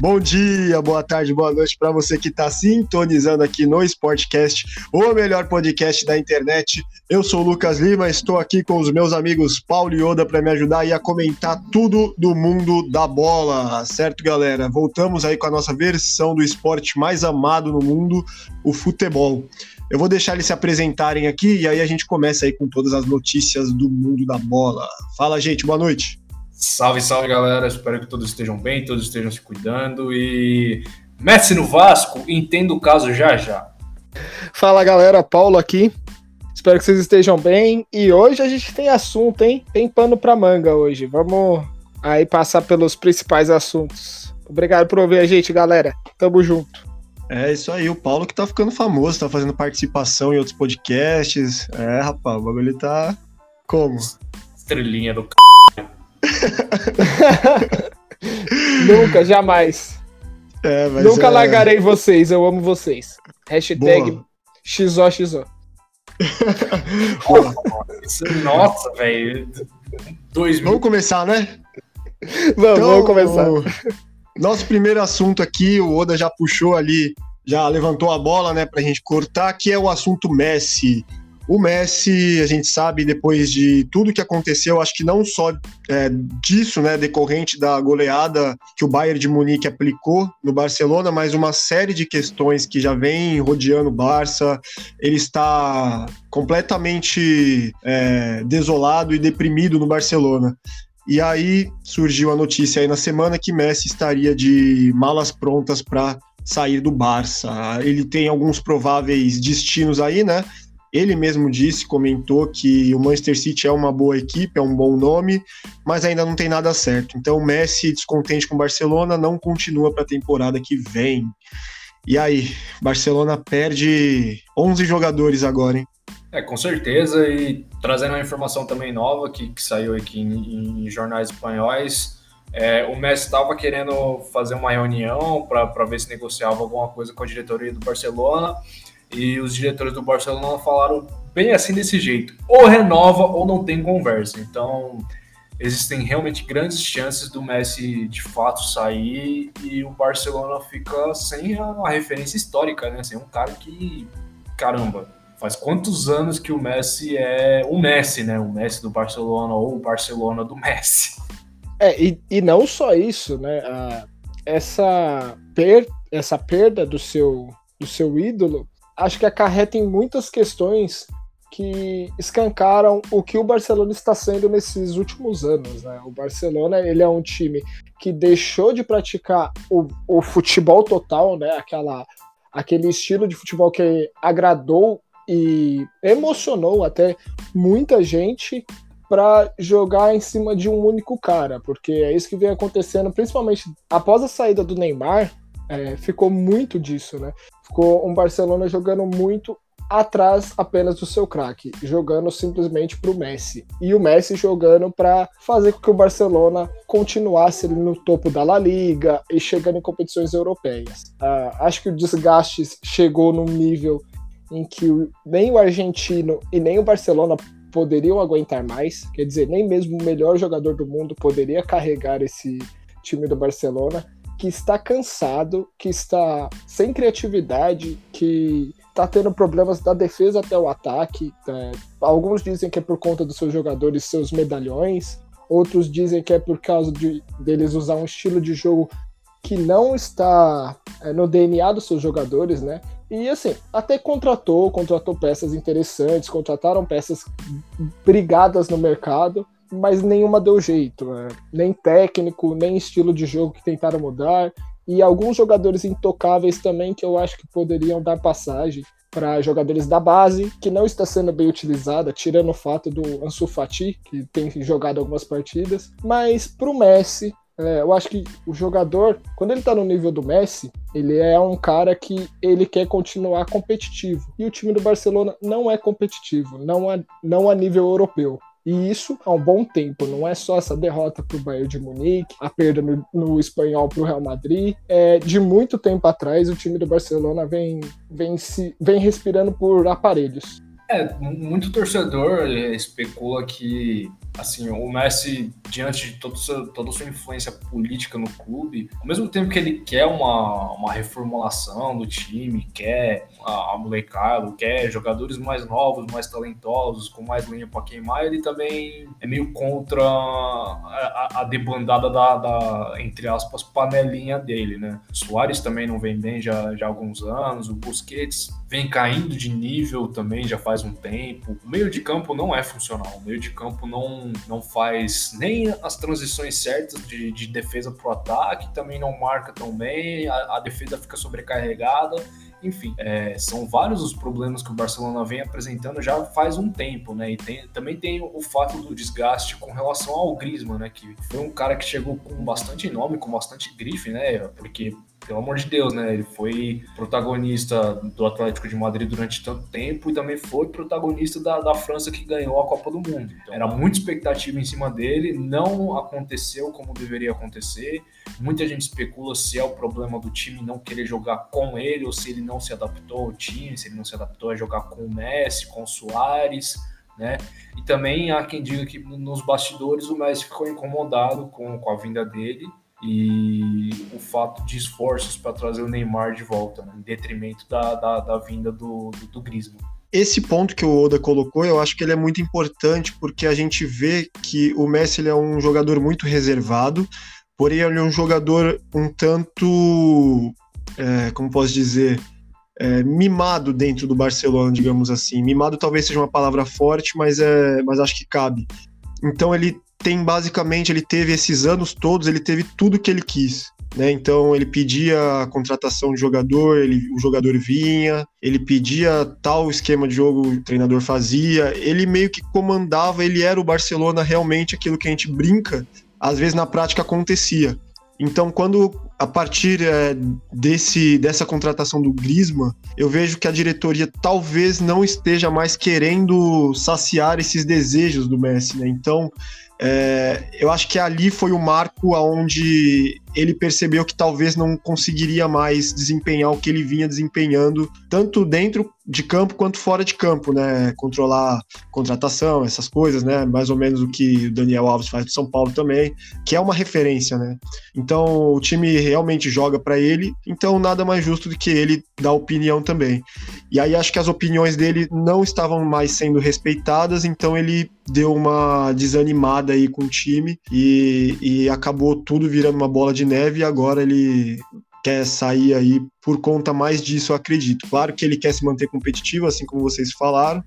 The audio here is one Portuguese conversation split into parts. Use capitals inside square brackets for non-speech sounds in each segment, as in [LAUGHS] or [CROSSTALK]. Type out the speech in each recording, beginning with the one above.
Bom dia, boa tarde, boa noite para você que está sintonizando aqui no Sportcast, o melhor podcast da internet. Eu sou o Lucas Lima, estou aqui com os meus amigos Paulo e Oda para me ajudar e a comentar tudo do mundo da bola, certo, galera? Voltamos aí com a nossa versão do esporte mais amado no mundo, o futebol. Eu vou deixar eles se apresentarem aqui e aí a gente começa aí com todas as notícias do mundo da bola. Fala, gente, boa noite. Salve, salve, galera. Espero que todos estejam bem, todos estejam se cuidando. E Messi no Vasco, entendo o caso já já. Fala, galera. Paulo aqui. Espero que vocês estejam bem. E hoje a gente tem assunto, hein? Tem pano pra manga hoje. Vamos aí passar pelos principais assuntos. Obrigado por ouvir a gente, galera. Tamo junto. É isso aí, o Paulo que tá ficando famoso, tá fazendo participação em outros podcasts. É, rapaz, o bagulho tá como? Estrelinha do c... [LAUGHS] Nunca, jamais. É, Nunca é... largarei vocês, eu amo vocês. Hashtag XOXO. Nossa, velho. Vamos começar, né? Vamos, então, vamos começar. Nosso primeiro assunto aqui, o Oda já puxou ali, já levantou a bola, né, pra gente cortar, que é o assunto Messi. O Messi, a gente sabe, depois de tudo que aconteceu, acho que não só é, disso, né, decorrente da goleada que o Bayern de Munique aplicou no Barcelona, mas uma série de questões que já vem rodeando o Barça. Ele está completamente é, desolado e deprimido no Barcelona. E aí surgiu a notícia aí na semana que Messi estaria de malas prontas para sair do Barça. Ele tem alguns prováveis destinos aí, né? Ele mesmo disse, comentou que o Manchester City é uma boa equipe, é um bom nome, mas ainda não tem nada certo. Então o Messi, descontente com o Barcelona, não continua para a temporada que vem. E aí, Barcelona perde 11 jogadores agora, hein? É, com certeza, e trazendo uma informação também nova que, que saiu aqui em, em jornais espanhóis, é, o Messi estava querendo fazer uma reunião para ver se negociava alguma coisa com a diretoria do Barcelona, e os diretores do Barcelona falaram bem assim desse jeito: ou renova ou não tem conversa. Então, existem realmente grandes chances do Messi de fato sair e o Barcelona fica sem a referência histórica, né? Sem um cara que, caramba, faz quantos anos que o Messi é o Messi, né? O Messi do Barcelona ou o Barcelona do Messi. É, e, e não só isso, né? Ah, essa, per, essa perda do seu, do seu ídolo acho que acarreta em muitas questões que escancaram o que o Barcelona está sendo nesses últimos anos. Né? O Barcelona ele é um time que deixou de praticar o, o futebol total, né? Aquela, aquele estilo de futebol que agradou e emocionou até muita gente para jogar em cima de um único cara, porque é isso que vem acontecendo, principalmente após a saída do Neymar, é, ficou muito disso, né? Ficou um Barcelona jogando muito atrás apenas do seu craque, jogando simplesmente para o Messi. E o Messi jogando para fazer com que o Barcelona continuasse no topo da La Liga e chegando em competições europeias. Uh, acho que o desgaste chegou num nível em que nem o argentino e nem o Barcelona poderiam aguentar mais, quer dizer, nem mesmo o melhor jogador do mundo poderia carregar esse time do Barcelona que está cansado, que está sem criatividade, que está tendo problemas da defesa até o ataque. É, alguns dizem que é por conta dos seus jogadores, seus medalhões. Outros dizem que é por causa de deles usar um estilo de jogo que não está é, no DNA dos seus jogadores, né? E assim, até contratou, contratou peças interessantes, contrataram peças brigadas no mercado, mas nenhuma deu jeito. Né? Nem técnico, nem estilo de jogo que tentaram mudar. E alguns jogadores intocáveis também que eu acho que poderiam dar passagem para jogadores da base, que não está sendo bem utilizada, tirando o fato do Ansu Fati, que tem jogado algumas partidas. Mas para o Messi, é, eu acho que o jogador, quando ele está no nível do Messi, ele é um cara que ele quer continuar competitivo. E o time do Barcelona não é competitivo, não a, não a nível europeu. E isso há um bom tempo, não é só essa derrota para o Bayern de Munique, a perda no, no espanhol para o Real Madrid. É, de muito tempo atrás, o time do Barcelona vem, vem, se, vem respirando por aparelhos. É, muito torcedor especula que assim, o Messi, diante de toda sua, toda a sua influência política no clube, ao mesmo tempo que ele quer uma, uma reformulação do time, quer a, a molecada, quer jogadores mais novos, mais talentosos, com mais linha para queimar, ele também é meio contra a, a, a debandada da, da, entre aspas, panelinha dele, né? O Soares também não vem bem já, já há alguns anos, o Busquets vem caindo de nível também já faz um tempo. O meio de campo não é funcional, o meio de campo não, não faz nem as transições certas de, de defesa para o ataque, também não marca tão bem, a, a defesa fica sobrecarregada. Enfim, é, são vários os problemas que o Barcelona vem apresentando já faz um tempo, né? E tem, também tem o fato do desgaste com relação ao Griezmann, né? Que foi um cara que chegou com bastante nome, com bastante grife, né? Porque pelo amor de Deus, né? Ele foi protagonista do Atlético de Madrid durante tanto tempo e também foi protagonista da, da França que ganhou a Copa do Mundo. Então, era muita expectativa em cima dele, não aconteceu como deveria acontecer. Muita gente especula se é o problema do time não querer jogar com ele ou se ele não se adaptou ao time, se ele não se adaptou a jogar com o Messi, com o Soares. Né? E também há quem diga que nos bastidores o Messi ficou incomodado com, com a vinda dele e o fato de esforços para trazer o Neymar de volta, né, em detrimento da, da, da vinda do, do, do Griezmann. Esse ponto que o Oda colocou, eu acho que ele é muito importante porque a gente vê que o Messi ele é um jogador muito reservado, porém ele é um jogador um tanto, é, como posso dizer, é, mimado dentro do Barcelona, digamos assim. Mimado talvez seja uma palavra forte, mas, é, mas acho que cabe. Então ele tem basicamente, ele teve esses anos todos, ele teve tudo que ele quis. Né? Então ele pedia a contratação de jogador, ele, o jogador vinha, ele pedia tal esquema de jogo, o treinador fazia, ele meio que comandava, ele era o Barcelona realmente aquilo que a gente brinca, às vezes na prática acontecia. Então, quando a partir é, desse, dessa contratação do Griezmann, eu vejo que a diretoria talvez não esteja mais querendo saciar esses desejos do Messi, né? Então, é, eu acho que ali foi o marco aonde ele percebeu que talvez não conseguiria mais desempenhar o que ele vinha desempenhando, tanto dentro de campo quanto fora de campo, né? Controlar contratação, essas coisas, né? Mais ou menos o que o Daniel Alves faz do São Paulo também, que é uma referência, né? Então o time realmente joga para ele, então nada mais justo do que ele dar opinião também. E aí acho que as opiniões dele não estavam mais sendo respeitadas, então ele deu uma desanimada aí com o time e, e acabou tudo virando uma bola de neve e agora ele quer sair aí por conta mais disso, acredito. Claro que ele quer se manter competitivo, assim como vocês falaram,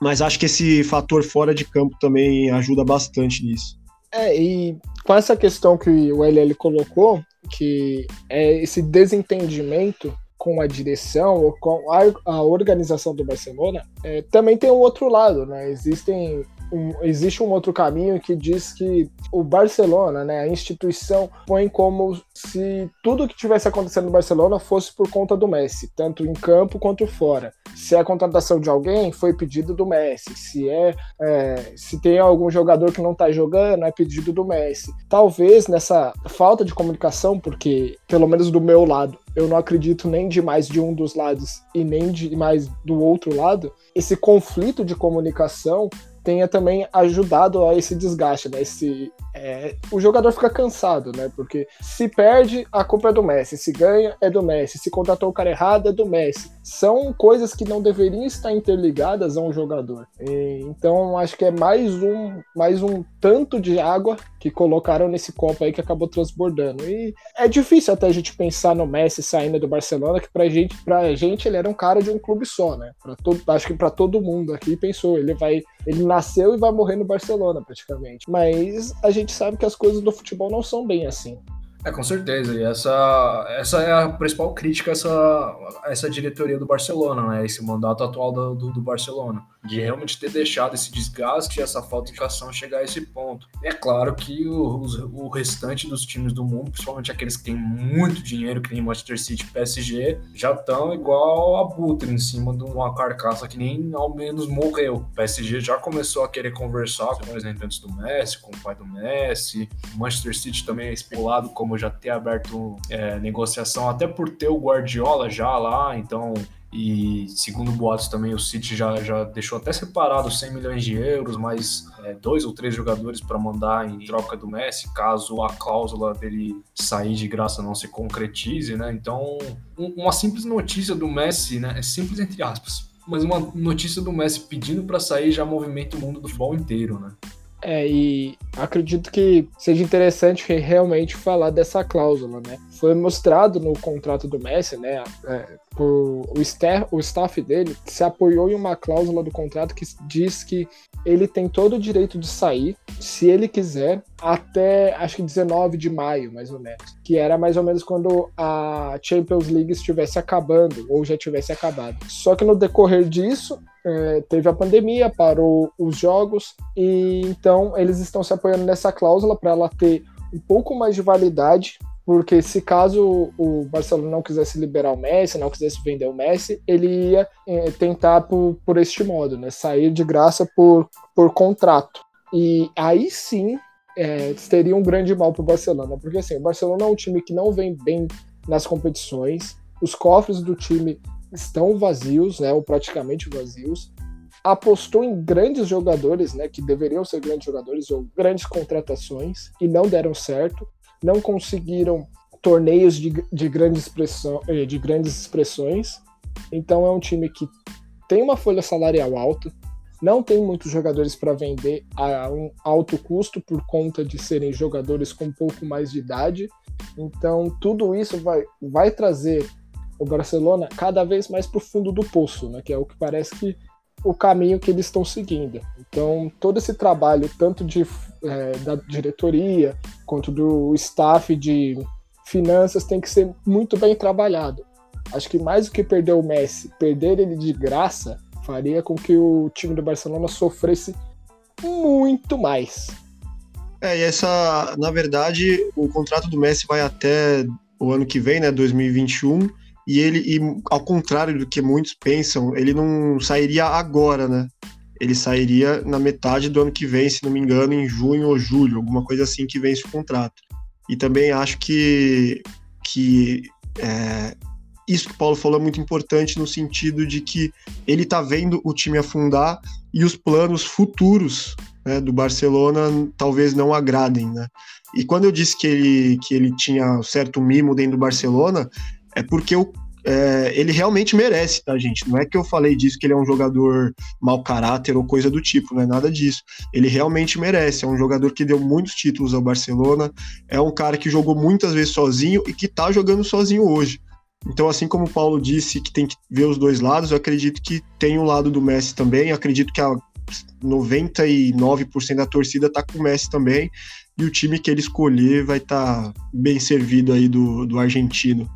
mas acho que esse fator fora de campo também ajuda bastante nisso. É, e com essa questão que o LL colocou, que é esse desentendimento com a direção ou com a, a organização do Barcelona, é, também tem um outro lado, né? Existem um, existe um outro caminho que diz que o Barcelona, né, a instituição, põe como se tudo que tivesse acontecendo no Barcelona fosse por conta do Messi, tanto em campo quanto fora. Se a contratação de alguém foi pedido do Messi, se é, é se tem algum jogador que não está jogando, é pedido do Messi. Talvez nessa falta de comunicação, porque pelo menos do meu lado, eu não acredito nem de mais de um dos lados e nem de mais do outro lado, esse conflito de comunicação tenha também ajudado a esse desgaste, né? Esse, é, o jogador fica cansado, né? Porque se perde, a culpa é do Messi. Se ganha, é do Messi. Se contratou o cara errado, é do Messi. São coisas que não deveriam estar interligadas a um jogador. E, então, acho que é mais um, mais um tanto de água que colocaram nesse copo aí que acabou transbordando. E é difícil até a gente pensar no Messi saindo do Barcelona, que pra gente, pra gente ele era um cara de um clube só, né? Pra todo, acho que para todo mundo aqui pensou, ele vai. Ele nasceu e vai morrer no Barcelona, praticamente. Mas a gente sabe que as coisas do futebol não são bem assim. É, com certeza. E essa, essa é a principal crítica a essa, essa diretoria do Barcelona, né? Esse mandato atual do, do, do Barcelona de realmente ter deixado esse desgaste e essa falta de ação chegar a esse ponto. é claro que o, o, restante dos times do mundo, principalmente aqueles que têm muito dinheiro, que nem Manchester City e PSG, já estão igual a Butre em cima de uma carcaça que nem ao menos morreu. O PSG já começou a querer conversar com representantes do Messi, com o pai do Messi. O Manchester City também é espolado como já ter aberto é, negociação, até por ter o Guardiola já lá, então E segundo boatos também, o City já, já deixou até separado 100 milhões de euros, mais é, dois ou três jogadores para mandar em troca do Messi, caso a cláusula dele sair de graça não se concretize, né? Então, um, uma simples notícia do Messi, né? É simples entre aspas, mas uma notícia do Messi pedindo para sair já movimenta o mundo do futebol inteiro, né? É, e acredito que seja interessante realmente falar dessa cláusula, né? Foi mostrado no contrato do Messi, né? É, por, o, o staff dele se apoiou em uma cláusula do contrato que diz que ele tem todo o direito de sair, se ele quiser, até acho que 19 de maio, mais ou menos. Que era mais ou menos quando a Champions League estivesse acabando, ou já tivesse acabado. Só que no decorrer disso, é, teve a pandemia, parou os jogos, e então eles estão se apoiando nessa cláusula para ela ter um pouco mais de validade, porque se caso o Barcelona não quisesse liberar o Messi, não quisesse vender o Messi, ele ia é, tentar por, por este modo, né, sair de graça por, por contrato. E aí sim é, teria um grande mal para o Barcelona, porque assim, o Barcelona é um time que não vem bem nas competições, os cofres do time estão vazios, né, ou praticamente vazios. Apostou em grandes jogadores, né, que deveriam ser grandes jogadores ou grandes contratações e não deram certo. Não conseguiram torneios de, de, grande expressão, eh, de grandes expressões. Então é um time que tem uma folha salarial alta, não tem muitos jogadores para vender a um alto custo por conta de serem jogadores com um pouco mais de idade. Então tudo isso vai, vai trazer o Barcelona cada vez mais para o fundo do poço, né? Que é o que parece que o caminho que eles estão seguindo. Então, todo esse trabalho, tanto de, é, da diretoria quanto do staff de finanças, tem que ser muito bem trabalhado. Acho que mais do que perder o Messi, perder ele de graça, faria com que o time do Barcelona sofresse muito mais. É, e essa, na verdade, o contrato do Messi vai até o ano que vem, né, 2021 e ele, e ao contrário do que muitos pensam, ele não sairia agora, né? Ele sairia na metade do ano que vem, se não me engano, em junho ou julho, alguma coisa assim que vence o contrato. E também acho que, que é, isso que o Paulo falou é muito importante no sentido de que ele está vendo o time afundar e os planos futuros né, do Barcelona talvez não agradem, né? E quando eu disse que ele, que ele tinha certo mimo dentro do Barcelona, é porque o, é, ele realmente merece, tá, gente? Não é que eu falei disso que ele é um jogador mau caráter ou coisa do tipo, não é nada disso. Ele realmente merece. É um jogador que deu muitos títulos ao Barcelona, é um cara que jogou muitas vezes sozinho e que tá jogando sozinho hoje. Então, assim como o Paulo disse que tem que ver os dois lados, eu acredito que tem o um lado do Messi também. Eu acredito que a 99% da torcida tá com o Messi também. E o time que ele escolher vai estar tá bem servido aí do, do argentino.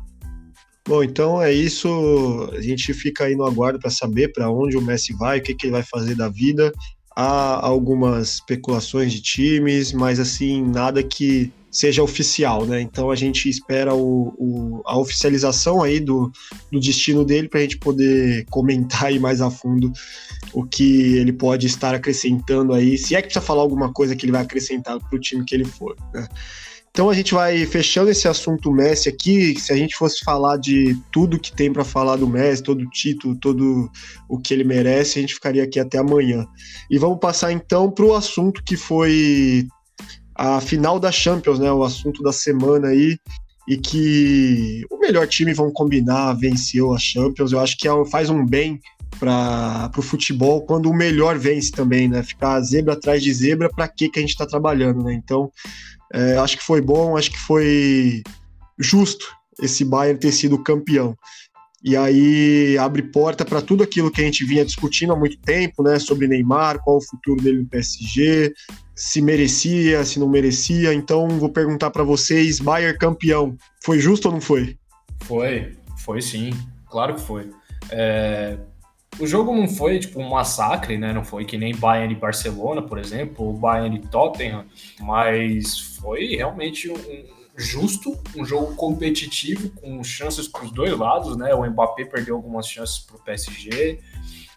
Bom, então é isso. A gente fica aí no aguardo para saber para onde o Messi vai, o que, que ele vai fazer da vida. Há algumas especulações de times, mas assim, nada que seja oficial, né? Então a gente espera o, o, a oficialização aí do, do destino dele para a gente poder comentar aí mais a fundo o que ele pode estar acrescentando aí, se é que precisa falar alguma coisa que ele vai acrescentar para o time que ele for. Né? Então a gente vai fechando esse assunto Messi aqui. Se a gente fosse falar de tudo que tem para falar do Messi, todo o título, todo o que ele merece, a gente ficaria aqui até amanhã. E vamos passar então para o assunto que foi a final da Champions, né? O assunto da semana aí e que o melhor time, vão combinar, venceu a Champions. Eu acho que é faz um bem para o futebol quando o melhor vence também, né? Ficar zebra atrás de zebra, para que que a gente está trabalhando, né? Então é, acho que foi bom, acho que foi justo esse Bayern ter sido campeão. E aí abre porta para tudo aquilo que a gente vinha discutindo há muito tempo, né? Sobre Neymar, qual o futuro dele no PSG, se merecia, se não merecia. Então vou perguntar para vocês, Bayern campeão, foi justo ou não foi? Foi, foi sim, claro que foi. É, o jogo não foi tipo um massacre, né? Não foi que nem Bayern e Barcelona, por exemplo, ou Bayern e Tottenham, mas foi realmente um justo, um jogo competitivo com chances para os dois lados, né? O Mbappé perdeu algumas chances para o PSG,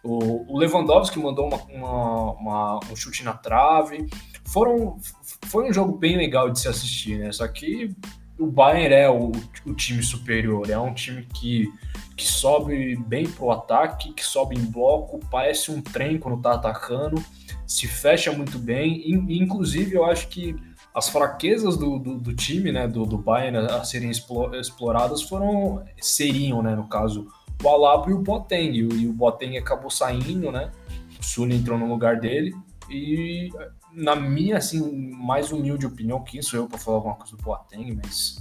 o Lewandowski mandou uma, uma, uma, um chute na trave. Foram, foi um jogo bem legal de se assistir, né? Só que o Bayern é o, o time superior, é um time que que sobe bem pro ataque, que sobe em bloco, parece um trem quando tá atacando, se fecha muito bem. Inclusive, eu acho que as fraquezas do, do, do time, né, do, do Bayern a serem exploradas foram, seriam, né, no caso, o Alaba e o Boateng. E o Boateng acabou saindo, né, o Sully entrou no lugar dele. E na minha, assim, mais humilde opinião, quem sou eu para falar alguma coisa do Boateng, mas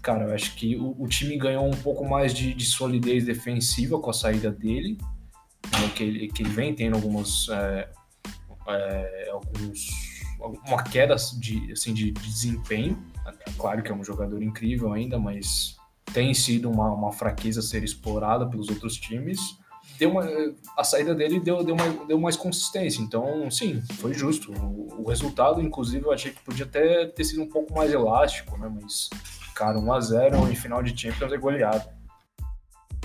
cara, eu acho que o, o time ganhou um pouco mais de, de, solidez defensiva com a saída dele, né, que, ele, que ele vem tendo algumas é, é, alguns, uma queda de, assim, de, de, desempenho. Claro que é um jogador incrível ainda, mas tem sido uma, uma fraqueza a ser explorada pelos outros times. Deu uma, a saída dele deu, deu, mais, deu mais consistência. Então, sim, foi justo. O, o resultado, inclusive, eu achei que podia até ter sido um pouco mais elástico, né? Mas Cara, 1x0 em final de Champions é goleado.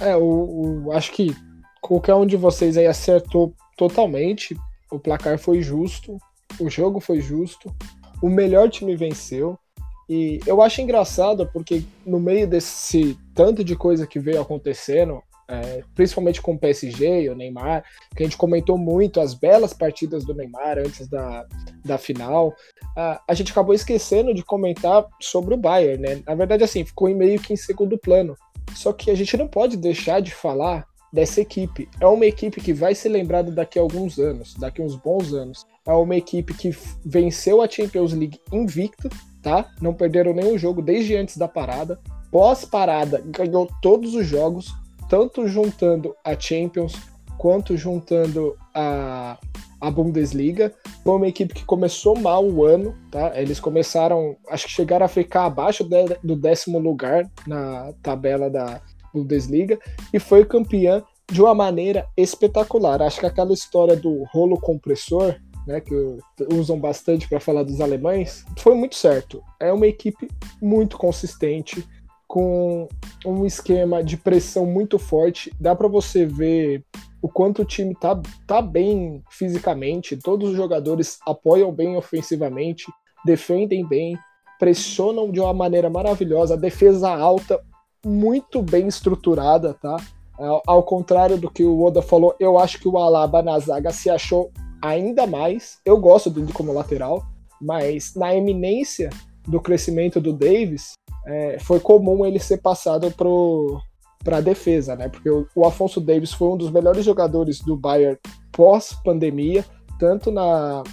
É, o, o, acho que qualquer um de vocês aí acertou totalmente. O placar foi justo, o jogo foi justo, o melhor time venceu. E eu acho engraçado porque no meio desse tanto de coisa que veio acontecendo, é, principalmente com o PSG e o Neymar, que a gente comentou muito as belas partidas do Neymar antes da, da final. A, a gente acabou esquecendo de comentar sobre o Bayern, né? Na verdade, assim, ficou em meio que em segundo plano. Só que a gente não pode deixar de falar dessa equipe. É uma equipe que vai ser lembrada daqui a alguns anos, daqui a uns bons anos. É uma equipe que venceu a Champions League invicto, tá? Não perderam nenhum jogo desde antes da parada. Pós-parada, ganhou todos os jogos, tanto juntando a Champions quanto juntando a, a Bundesliga. Foi uma equipe que começou mal o ano, tá? Eles começaram, acho que chegaram a ficar abaixo de, do décimo lugar na tabela da Bundesliga e foi campeã de uma maneira espetacular. Acho que aquela história do rolo compressor, né, que usam bastante para falar dos alemães, foi muito certo. É uma equipe muito consistente, com um esquema de pressão muito forte. Dá para você ver o quanto o time tá, tá bem fisicamente, todos os jogadores apoiam bem ofensivamente, defendem bem, pressionam de uma maneira maravilhosa, defesa alta, muito bem estruturada, tá? Ao contrário do que o Oda falou, eu acho que o Alaba na zaga se achou ainda mais. Eu gosto dele como lateral, mas na eminência do crescimento do Davis, é, foi comum ele ser passado para a defesa, né? Porque o, o, Afonso Davis foi um dos melhores jogadores do Bayern pós-pandemia, tanto na,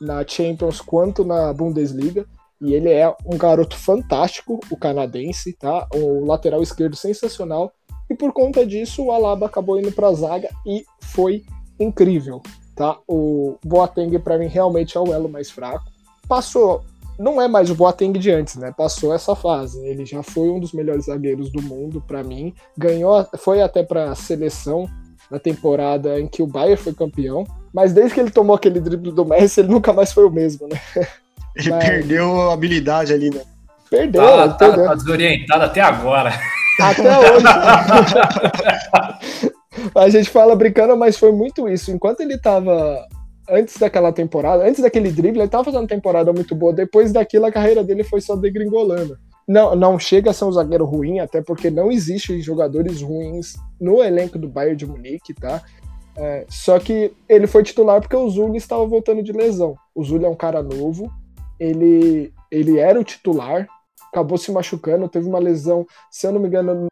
na Champions quanto na Bundesliga. E ele é um garoto fantástico, o canadense, tá? O lateral esquerdo sensacional. E por conta disso, o Alaba acabou indo para a zaga e foi incrível, tá? O Boateng para mim realmente é o elo mais fraco. Passou não é mais o Boateng de antes, né? Passou essa fase. Ele já foi um dos melhores zagueiros do mundo para mim. Ganhou, foi até para a seleção na temporada em que o Bayern foi campeão. Mas desde que ele tomou aquele drible do Messi, ele nunca mais foi o mesmo, né? [LAUGHS] Ele mas... perdeu a habilidade ali, né? Perdeu, tá, tá, tá desorientado até agora. Até hoje. [LAUGHS] [LAUGHS] a gente fala brincando, mas foi muito isso. Enquanto ele tava antes daquela temporada, antes daquele drible, ele tava fazendo uma temporada muito boa. Depois daquilo, a carreira dele foi só degringolando. Não, não chega a ser um zagueiro ruim, até porque não existe jogadores ruins no elenco do Bayern de Munique, tá? É, só que ele foi titular porque o Zulli estava voltando de lesão. O Zulli é um cara novo, ele, ele era o titular, acabou se machucando, teve uma lesão, se eu não me engano,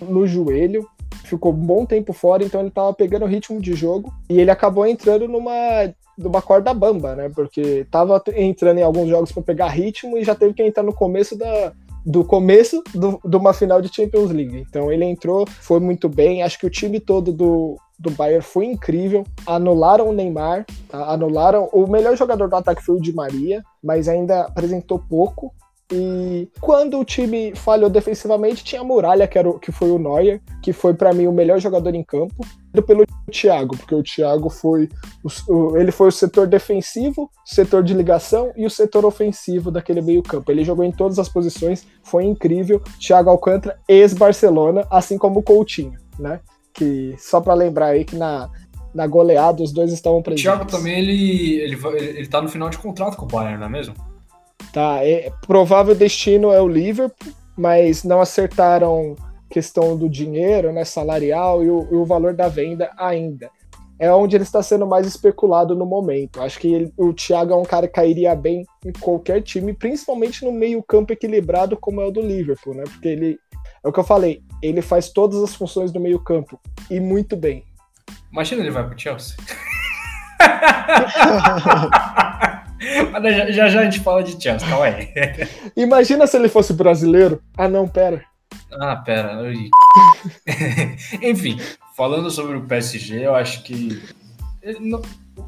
no, no joelho ficou um bom tempo fora, então ele tava pegando ritmo de jogo e ele acabou entrando numa numa corda bamba, né? Porque tava entrando em alguns jogos para pegar ritmo e já teve que entrar no começo da do começo do, de uma final de Champions League. Então ele entrou, foi muito bem. Acho que o time todo do, do Bayern foi incrível. Anularam o Neymar, tá? anularam o melhor jogador do ataque foi o Di Maria, mas ainda apresentou pouco. E quando o time falhou defensivamente, tinha a Muralha, que, era o, que foi o Neuer, que foi para mim o melhor jogador em campo, pelo Thiago, porque o Thiago foi o, ele foi o setor defensivo, setor de ligação e o setor ofensivo daquele meio-campo. Ele jogou em todas as posições, foi incrível. Thiago Alcântara, ex-Barcelona, assim como o Coutinho, né? Que só para lembrar aí que na na goleada os dois estavam presentes. O Thiago também ele, ele, ele, ele tá no final de contrato com o Bayern, não é mesmo? Tá, é, provável destino é o Liverpool, mas não acertaram questão do dinheiro, né, salarial e o, e o valor da venda ainda. É onde ele está sendo mais especulado no momento. Acho que ele, o Thiago é um cara que cairia bem em qualquer time, principalmente no meio-campo equilibrado como é o do Liverpool, né? Porque ele é o que eu falei, ele faz todas as funções do meio-campo e muito bem. Imagina ele vai pro Chelsea. [LAUGHS] [LAUGHS] Mas já, já, já a gente fala de Chelsea, calma aí. [LAUGHS] Imagina se ele fosse brasileiro. Ah, não, pera. Ah, pera. [LAUGHS] Enfim, falando sobre o PSG, eu acho que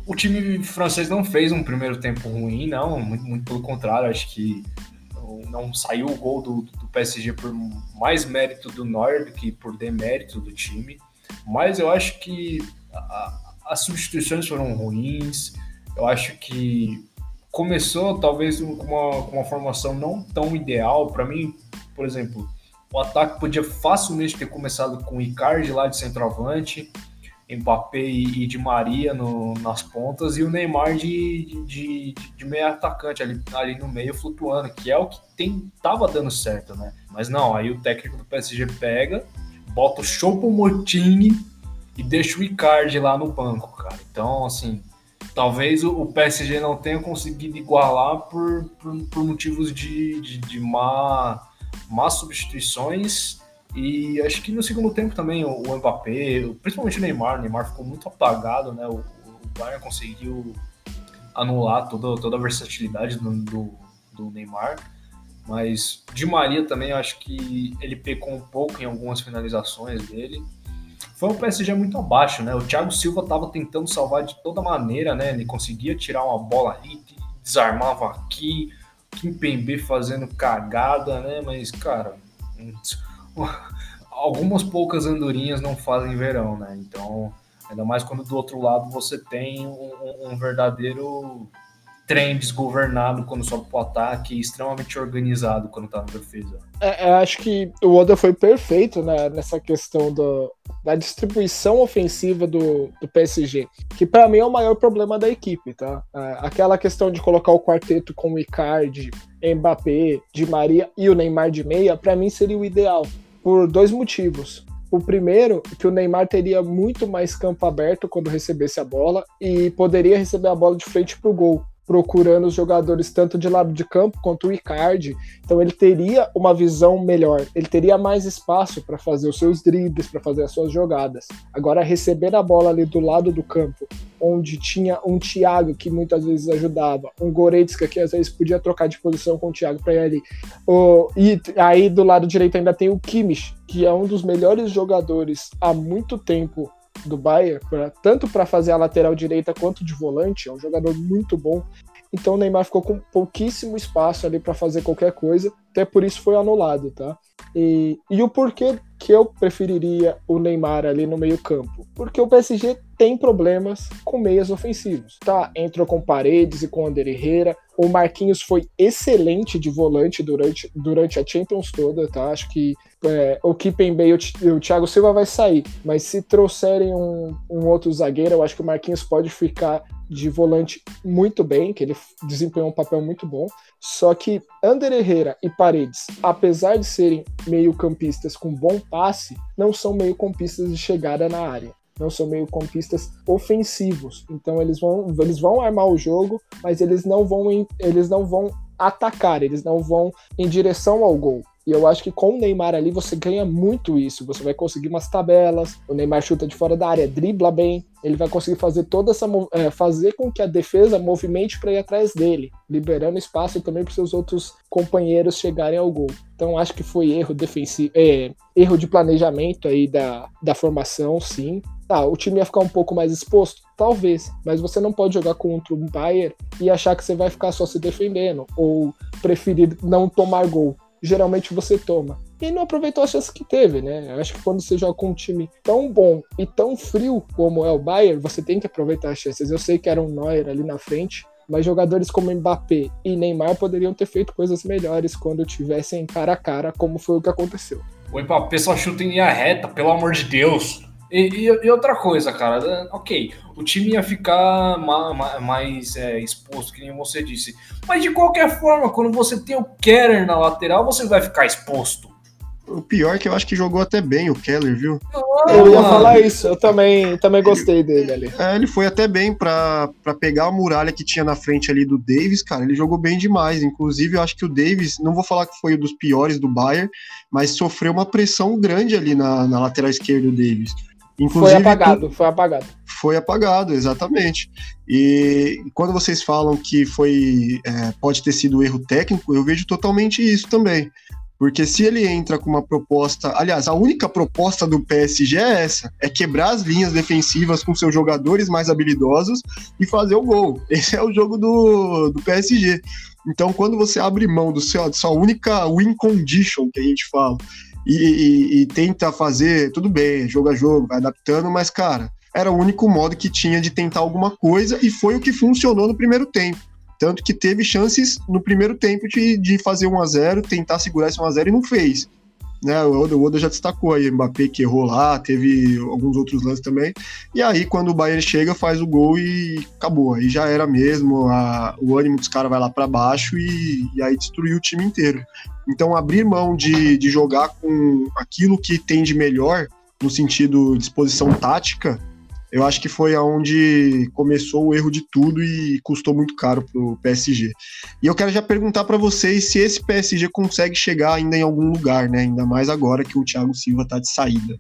o time francês não fez um primeiro tempo ruim, não. Muito, muito pelo contrário, acho que não saiu o gol do, do PSG por mais mérito do Neuer do que por demérito do time. Mas eu acho que a, as substituições foram ruins. Eu acho que começou talvez com uma, com uma formação não tão ideal. Para mim, por exemplo, o ataque podia facilmente ter começado com o Icardi lá de centroavante, Mbappé e, e Di Maria no, nas pontas e o Neymar de, de, de, meio atacante ali, ali no meio flutuando, que é o que tem, tava dando certo, né? Mas não, aí o técnico do PSG pega, bota o Choupo-Moting e deixa o Icardi lá no banco, cara. Então, assim, talvez o, PSG não tenha conseguido igualar por, por, por motivos de, de, de má, má substituições. E acho que no segundo tempo também o, o Mbappé, principalmente o Neymar, o Neymar ficou muito apagado, né? O, o Bayern conseguiu anular toda, toda a versatilidade do, do, do Neymar. Mas de Maria também acho que ele pecou um pouco em algumas finalizações dele foi um PSG muito abaixo, né? O Thiago Silva estava tentando salvar de toda maneira, né? Ele conseguia tirar uma bola ali, desarmava aqui, Kim Pembe fazendo cagada, né? Mas, cara, [LAUGHS] algumas poucas andorinhas não fazem verão, né? Então, ainda mais quando do outro lado você tem um, um verdadeiro trem desgovernado quando sobe pro ataque extremamente organizado quando tá na defesa. É, acho que o Oda foi perfeito né, nessa questão do, da distribuição ofensiva do, do PSG, que para mim é o maior problema da equipe, tá? É, aquela questão de colocar o quarteto com o Icardi, Mbappé, Di Maria e o Neymar de meia, para mim seria o ideal, por dois motivos. O primeiro, que o Neymar teria muito mais campo aberto quando recebesse a bola e poderia receber a bola de frente pro gol procurando os jogadores tanto de lado de campo quanto o Icardi. Então ele teria uma visão melhor, ele teria mais espaço para fazer os seus dribles, para fazer as suas jogadas. Agora receber a bola ali do lado do campo, onde tinha um Thiago que muitas vezes ajudava, um Goretzka que às vezes podia trocar de posição com o Thiago para ir ali. O, e aí do lado direito ainda tem o Kimmich, que é um dos melhores jogadores há muito tempo do Bayern, pra, tanto para fazer a lateral direita quanto de volante, é um jogador muito bom. Então o Neymar ficou com pouquíssimo espaço ali para fazer qualquer coisa, até por isso foi anulado, tá? E, e o porquê que eu preferiria o Neymar ali no meio-campo? Porque o PSG tem problemas com meias ofensivos, tá? Entrou com Paredes e com o Ander Herrera. O Marquinhos foi excelente de volante durante, durante a Champions toda, tá? Acho que é, o Kipembe e o, Thiago Silva vai sair, mas se trouxerem um, um outro zagueiro, eu acho que o Marquinhos pode ficar de volante muito bem, que ele desempenhou um papel muito bom. Só que Ander Herrera e Paredes, apesar de serem meio-campistas com bom passe, não são meio-campistas de chegada na área. Não são meio-campistas ofensivos. Então eles vão, eles vão armar o jogo, mas eles não vão, eles não vão atacar, eles não vão em direção ao gol. E eu acho que com o Neymar ali você ganha muito isso. Você vai conseguir umas tabelas, o Neymar chuta de fora da área, dribla bem, ele vai conseguir fazer toda essa é, fazer com que a defesa movimente para ir atrás dele, liberando espaço também para seus outros companheiros chegarem ao gol. Então acho que foi erro defensivo, é, erro de planejamento aí da, da formação, sim. Tá, o time ia ficar um pouco mais exposto? Talvez, mas você não pode jogar contra um Bayern e achar que você vai ficar só se defendendo ou preferir não tomar gol geralmente você toma. E não aproveitou a chance que teve, né? Eu acho que quando você joga com um time tão bom e tão frio como é o Bayern, você tem que aproveitar as chances. Eu sei que era um Neuer ali na frente, mas jogadores como Mbappé e Neymar poderiam ter feito coisas melhores quando tivessem cara a cara, como foi o que aconteceu. O Mbappé só chuta em linha reta, pelo amor de Deus. E, e, e, outra coisa, cara, ok, o time ia ficar ma, ma, mais é, exposto, que nem você disse. Mas de qualquer forma, quando você tem o Keller na lateral, você vai ficar exposto. O pior é que eu acho que jogou até bem o Keller, viu? Eu ia falar isso, eu também, também gostei dele ali. É, ele foi até bem pra, pra pegar a muralha que tinha na frente ali do Davis, cara. Ele jogou bem demais. Inclusive, eu acho que o Davis, não vou falar que foi um dos piores do Bayern, mas sofreu uma pressão grande ali na, na lateral esquerda do Davis. Inclusive, foi apagado, foi apagado. Foi apagado, exatamente. E quando vocês falam que foi é, pode ter sido erro técnico, eu vejo totalmente isso também. Porque se ele entra com uma proposta. Aliás, a única proposta do PSG é essa: é quebrar as linhas defensivas com seus jogadores mais habilidosos e fazer o gol. [LAUGHS] Esse é o jogo do, do PSG. Então, quando você abre mão do seu, sua única win condition, que a gente fala, e, e, e tenta fazer, tudo bem, jogo a jogo, vai adaptando, mas, cara, era o único modo que tinha de tentar alguma coisa e foi o que funcionou no primeiro tempo. Tanto que teve chances no primeiro tempo de, de fazer 1 a 0 tentar segurar esse 1 a 0 e não fez. Né, o Oda, já destacou aí, Mbappé que errou lá, teve alguns outros lances também. E aí, quando o Bayern chega, faz o gol e acabou. Aí já era mesmo, a, o ânimo dos caras vai lá para baixo e, e, aí destruiu o time inteiro. Então, abrir mão de, de jogar com aquilo que tem de melhor, no sentido disposição tática, eu acho que foi aonde começou o erro de tudo e custou muito caro pro PSG. E eu quero já perguntar para vocês se esse PSG consegue chegar ainda em algum lugar, né? Ainda mais agora que o Thiago Silva tá de saída.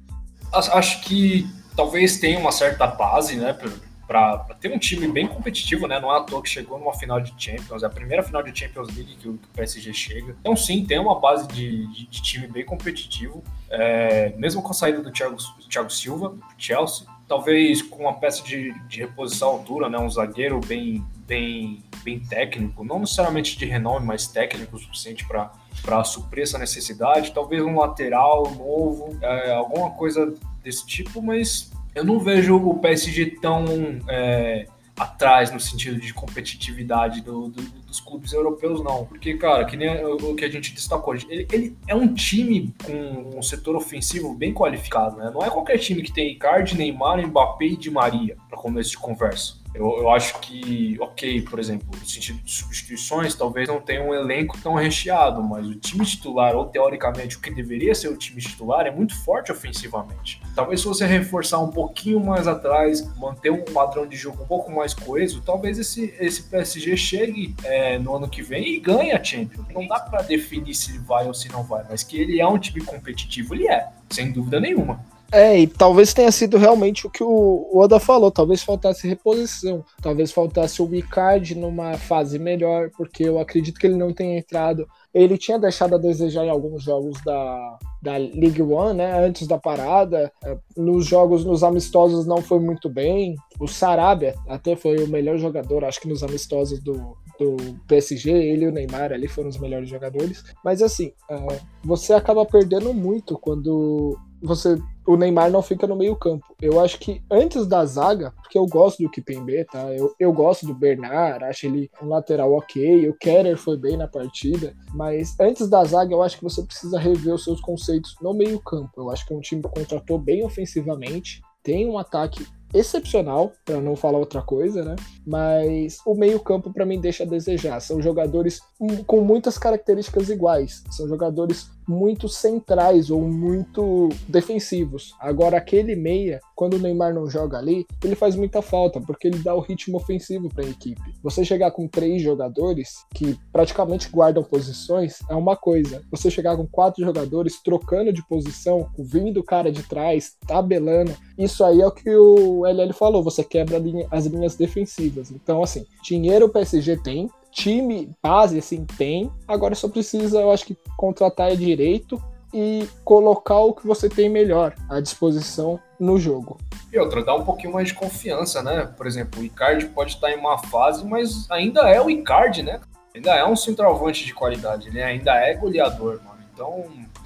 Acho que talvez tenha uma certa base, né, para ter um time bem competitivo, né? Não é à toa que chegou numa final de Champions, é a primeira final de Champions League que o, o PSG chega. Então, sim, tem uma base de, de, de time bem competitivo. É, mesmo com a saída do Thiago, Thiago Silva, Chelsea, talvez com uma peça de, de reposição à altura, né? Um zagueiro bem, bem, bem técnico, não necessariamente de renome, mas técnico o suficiente para suprir essa necessidade. Talvez um lateral novo, é, alguma coisa desse tipo, mas eu não vejo o PSG tão é, atrás no sentido de competitividade do, do, dos clubes europeus, não. Porque, cara, que nem o que a gente destacou, ele, ele, é um time com um setor ofensivo bem qualificado, né? Não é qualquer time que tem Icardi, Neymar, Mbappé e Di Maria para começo de conversa. Eu, eu acho que, ok, por exemplo, no sentido de substituições, talvez não tenha um elenco tão recheado, mas o time titular, ou teoricamente o que deveria ser o time titular, é muito forte ofensivamente. Talvez se você reforçar um pouquinho mais atrás, manter um padrão de jogo um pouco mais coeso, talvez esse, esse PSG chegue é, no ano que vem e ganhe a Champions. Não dá para definir se vai ou se não vai, mas que ele é um time competitivo, ele é, sem dúvida nenhuma. É, e talvez tenha sido realmente o que o Oda falou. Talvez faltasse reposição. Talvez faltasse o Icardi numa fase melhor, porque eu acredito que ele não tenha entrado. Ele tinha deixado a desejar em alguns jogos da, da League One, né? Antes da parada. É, nos jogos, nos amistosos, não foi muito bem. O Sarabia até foi o melhor jogador, acho que nos amistosos do, do PSG, ele e o Neymar ali foram os melhores jogadores. Mas assim, é, você acaba perdendo muito quando você o Neymar não fica no meio campo. Eu acho que antes da zaga, porque eu gosto do Kipembe, tá? Eu, eu gosto do Bernard, acho ele um lateral ok, o Keller foi bem na partida, mas antes da zaga eu acho que você precisa rever os seus conceitos no meio campo. Eu acho que é um time que contratou bem ofensivamente, tem um ataque excepcional, para não falar outra coisa, né? Mas o meio-campo para mim deixa a desejar. São jogadores com muitas características iguais. São jogadores muito centrais ou muito defensivos. Agora aquele meia, quando o Neymar não joga ali, ele faz muita falta, porque ele dá o ritmo ofensivo para a equipe. Você chegar com três jogadores que praticamente guardam posições é uma coisa. Você chegar com quatro jogadores trocando de posição, vindo o cara de trás, tabelando, isso aí é o que o LL falou, você quebra as linhas defensivas. Então, assim, dinheiro o PSG tem, time base assim tem, agora só precisa, eu acho que contratar direito e colocar o que você tem melhor à disposição no jogo. E outra, dá um pouquinho mais de confiança, né? Por exemplo, o Icardi pode estar em uma fase, mas ainda é o Icardi, né? Ainda é um centroavante de qualidade, ele ainda é goleador, mano. Então,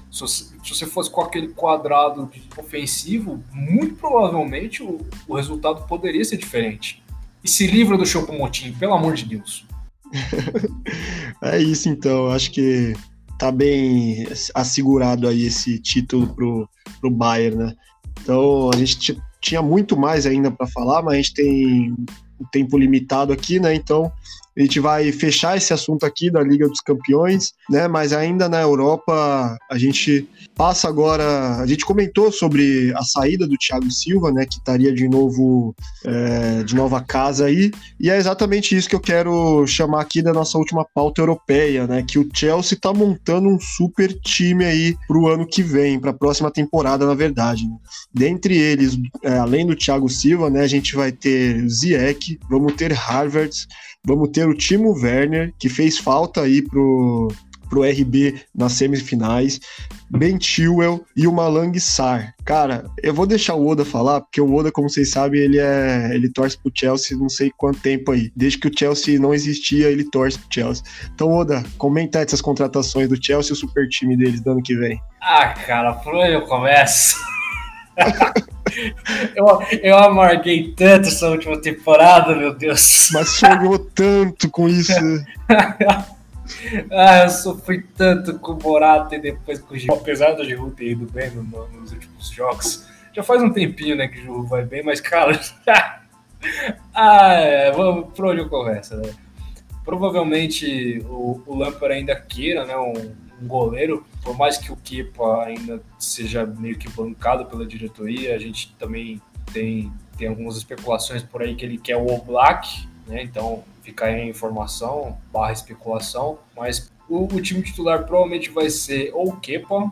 se você, se você fosse com aquele quadrado ofensivo, muito provavelmente o, o resultado poderia ser diferente. E se livra do Chopomotinho, pelo amor de Deus. [LAUGHS] é isso então, acho que tá bem assegurado aí esse título pro, pro Bayern, né? Então a gente tinha muito mais ainda para falar, mas a gente tem um tempo limitado aqui, né? Então a gente vai fechar esse assunto aqui da Liga dos Campeões, né? Mas ainda na Europa, a gente passa agora. A gente comentou sobre a saída do Thiago Silva, né? Que estaria de novo é, de nova casa aí. E é exatamente isso que eu quero chamar aqui da nossa última pauta europeia, né? Que o Chelsea está montando um super time aí para o ano que vem, para a próxima temporada, na verdade. Né? Dentre eles, é, além do Thiago Silva, né? A gente vai ter Ziyech, vamos ter Harvard, vamos ter o Timo Werner, que fez falta aí pro pro RB nas semifinais, Ben Chilwell e o Malang Sar. Cara, eu vou deixar o Oda falar, porque o Oda, como vocês sabem, ele é ele torce pro Chelsea não sei quanto tempo aí. Desde que o Chelsea não existia, ele torce pro Chelsea. Então, Oda, comenta essas contratações do Chelsea e o super time deles do ano que vem. Ah, cara, por onde eu começo? [LAUGHS] [LAUGHS] eu, eu amarguei tanto essa última temporada, meu Deus. Mas sonhou tanto com isso. [LAUGHS] ah, eu sofri tanto com o Morata e depois com o Giroud. Apesar do Giroud ter ido bem no, no, nos últimos jogos. Já faz um tempinho, né, que o Giroud vai bem, mas, cara... [LAUGHS] ah, é, vamos, por onde eu começo, né? Provavelmente o, o Lampard ainda queira, né, um, um goleiro, por mais que o Kepa ainda seja meio que bancado pela diretoria, a gente também tem, tem algumas especulações por aí que ele quer o Oblak, né? Então fica aí a informação barra especulação, mas o, o, time titular provavelmente vai ser ou o Kepa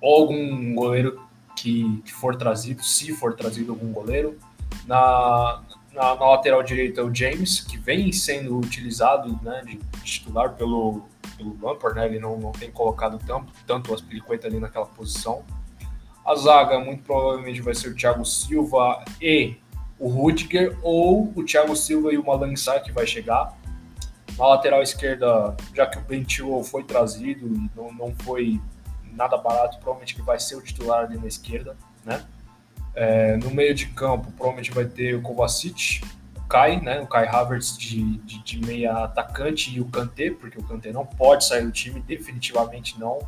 ou algum goleiro que, que for trazido, se for trazido algum goleiro. Na, na, na, lateral direita o James, que vem sendo utilizado né, de, titular pelo, pelo Lampard, né? Ele não, não tem colocado tanto, tanto as Aspilicueta ali naquela posição. A zaga muito provavelmente vai ser o Thiago Silva e o Rudiger, ou o Thiago Silva e o Malang que vai chegar. Na lateral esquerda, já que o Ben foi trazido e não, não foi nada barato, provavelmente que vai ser o titular ali na esquerda, né? É, no meio de campo, provavelmente vai ter o Kovacic, Kai, né? O Kai Havertz de, de, de, meia atacante e o Kanté, porque o Kanté não pode sair do time, definitivamente não.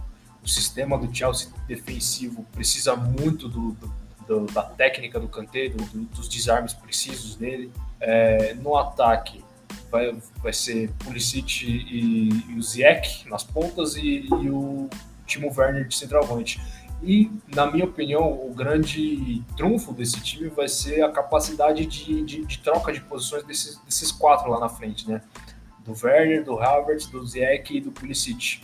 O sistema do Chelsea defensivo precisa muito do, do, do da técnica do Kanté, dos desarmes precisos dele. É, no ataque vai, vai ser Pulisic e, e o Ziyech nas pontas e, e o Timo Werner de centroavante. E, na minha opinião, o grande trunfo desse time vai ser a capacidade de, de, de troca de posições desses, desses, quatro lá na frente, né? Do Werner, do Havertz, do Ziyech e do Pulisic.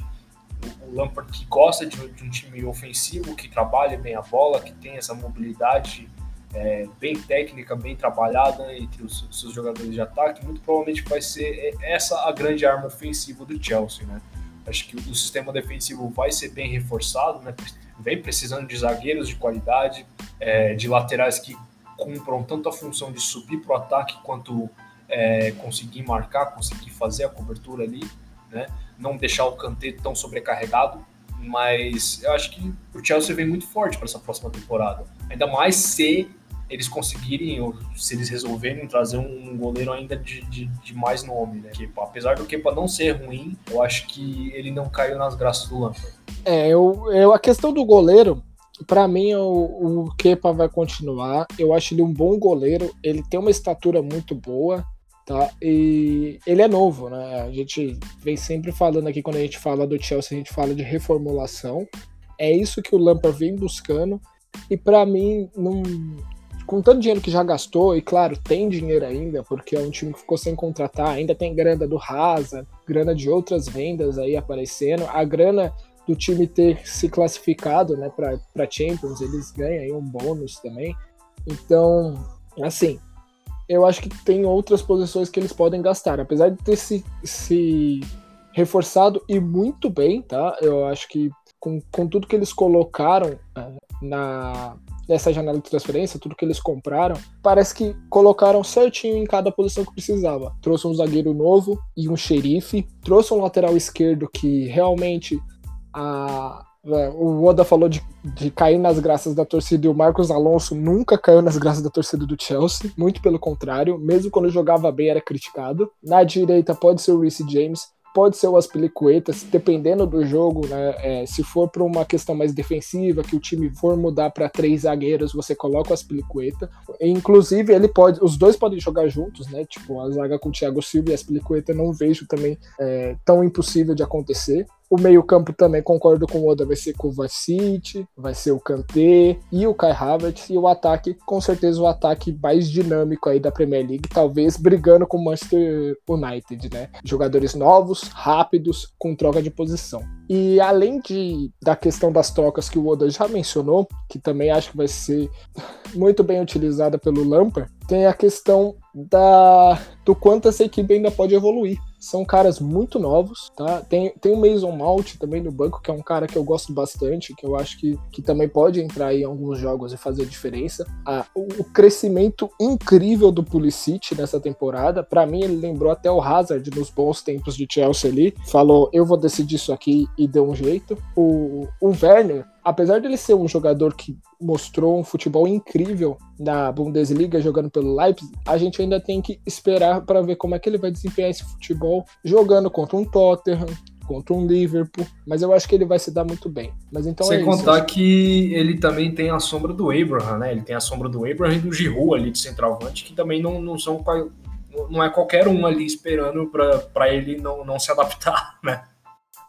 O, o Lampard que gosta de, de, um time ofensivo, que trabalha bem a bola, que tem essa mobilidade é, bem técnica, bem trabalhada entre os, os seus jogadores de ataque, muito provavelmente vai ser essa a grande arma ofensiva do Chelsea, né? Acho que o sistema defensivo vai ser bem reforçado, né? Vem precisando de zagueiros de qualidade, é, de laterais que cumpram tanto a função de subir para o ataque quanto é, conseguir marcar, conseguir fazer a cobertura ali, né? Não deixar o Kanté tão sobrecarregado. Mas eu acho que o Chelsea vem muito forte para essa próxima temporada. Ainda mais se eles conseguirem, ou se eles resolverem trazer um goleiro ainda de, de, de mais nome, né? Que, apesar do Kepa não ser ruim, eu acho que ele não caiu nas graças do Lampard. É, eu, eu, a questão do goleiro, para mim o, o Kepa vai continuar. Eu acho ele um bom goleiro, ele tem uma estatura muito boa, tá? E ele é novo, né? A gente vem sempre falando aqui quando a gente fala do Chelsea, a gente fala de reformulação. É isso que o Lampard vem buscando. E para mim, não, com tanto dinheiro que já gastou, e claro, tem dinheiro ainda, porque é um time que ficou sem contratar, ainda tem grana do Rasa, grana de outras vendas aí aparecendo, a grana do time ter se classificado né, para Champions, eles ganham aí um bônus também. Então, assim, eu acho que tem outras posições que eles podem gastar, apesar de ter se, se reforçado e muito bem, tá? Eu acho que com, com tudo que eles colocaram uh, na, dessa janela de transferência, tudo que eles compraram, parece que colocaram certinho em cada posição que precisava. Trouxe um zagueiro novo e um xerife, trouxe um lateral esquerdo que realmente a, é, o Oda falou de, de, cair nas graças da torcida e o Marcos Alonso nunca caiu nas graças da torcida do Chelsea, muito pelo contrário, mesmo quando jogava bem era criticado. Na direita pode ser o Reece James, pode ser o Aspilicueta, dependendo do jogo, né? É, se for para uma questão mais defensiva, que o time for mudar para três zagueiros, você coloca o Aspilicueta. Inclusive, ele pode, os dois podem jogar juntos, né? Tipo, a zaga com o Thiago Silva e a Aspilicueta não vejo também é, tão impossível de acontecer. O meio-campo também concordo com o Oda, vai ser o Vacic, vai ser o Kanté e o Kai Havertz. E o ataque, com certeza, o ataque mais dinâmico aí da Premier League, talvez brigando com o Manchester United, né? Jogadores novos, rápidos, com troca de posição. E além de, da questão das trocas que o Oda já mencionou, que também acho que vai ser [LAUGHS] muito bem utilizada pelo Lampard, tem a questão da, do quanto essa equipe ainda pode evoluir são caras muito novos, tá? Tem, tem o Mason Mount também no banco, que é um cara que eu gosto bastante, que eu acho que, que também pode entrar em alguns jogos e fazer diferença. Ah, o, o, crescimento incrível do Pulisic nessa temporada, para mim ele lembrou até o Hazard nos bons tempos de Chelsea ali, falou, eu vou decidir isso aqui e deu um jeito. O, o Werner, apesar dele ser um jogador que mostrou um futebol incrível na Bundesliga jogando pelo Leipzig, a gente ainda tem que esperar para ver como é que ele vai desempenhar esse futebol jogando contra um Tottenham, contra um Liverpool, mas eu acho que ele vai se dar muito bem. Mas então Sem é contar que ele também tem a sombra do Abraham, né? Ele tem a sombra do Abraham e do Giroud ali de centroavante, que também não, não são não é qualquer um ali esperando para ele não, não se adaptar, [LAUGHS] né?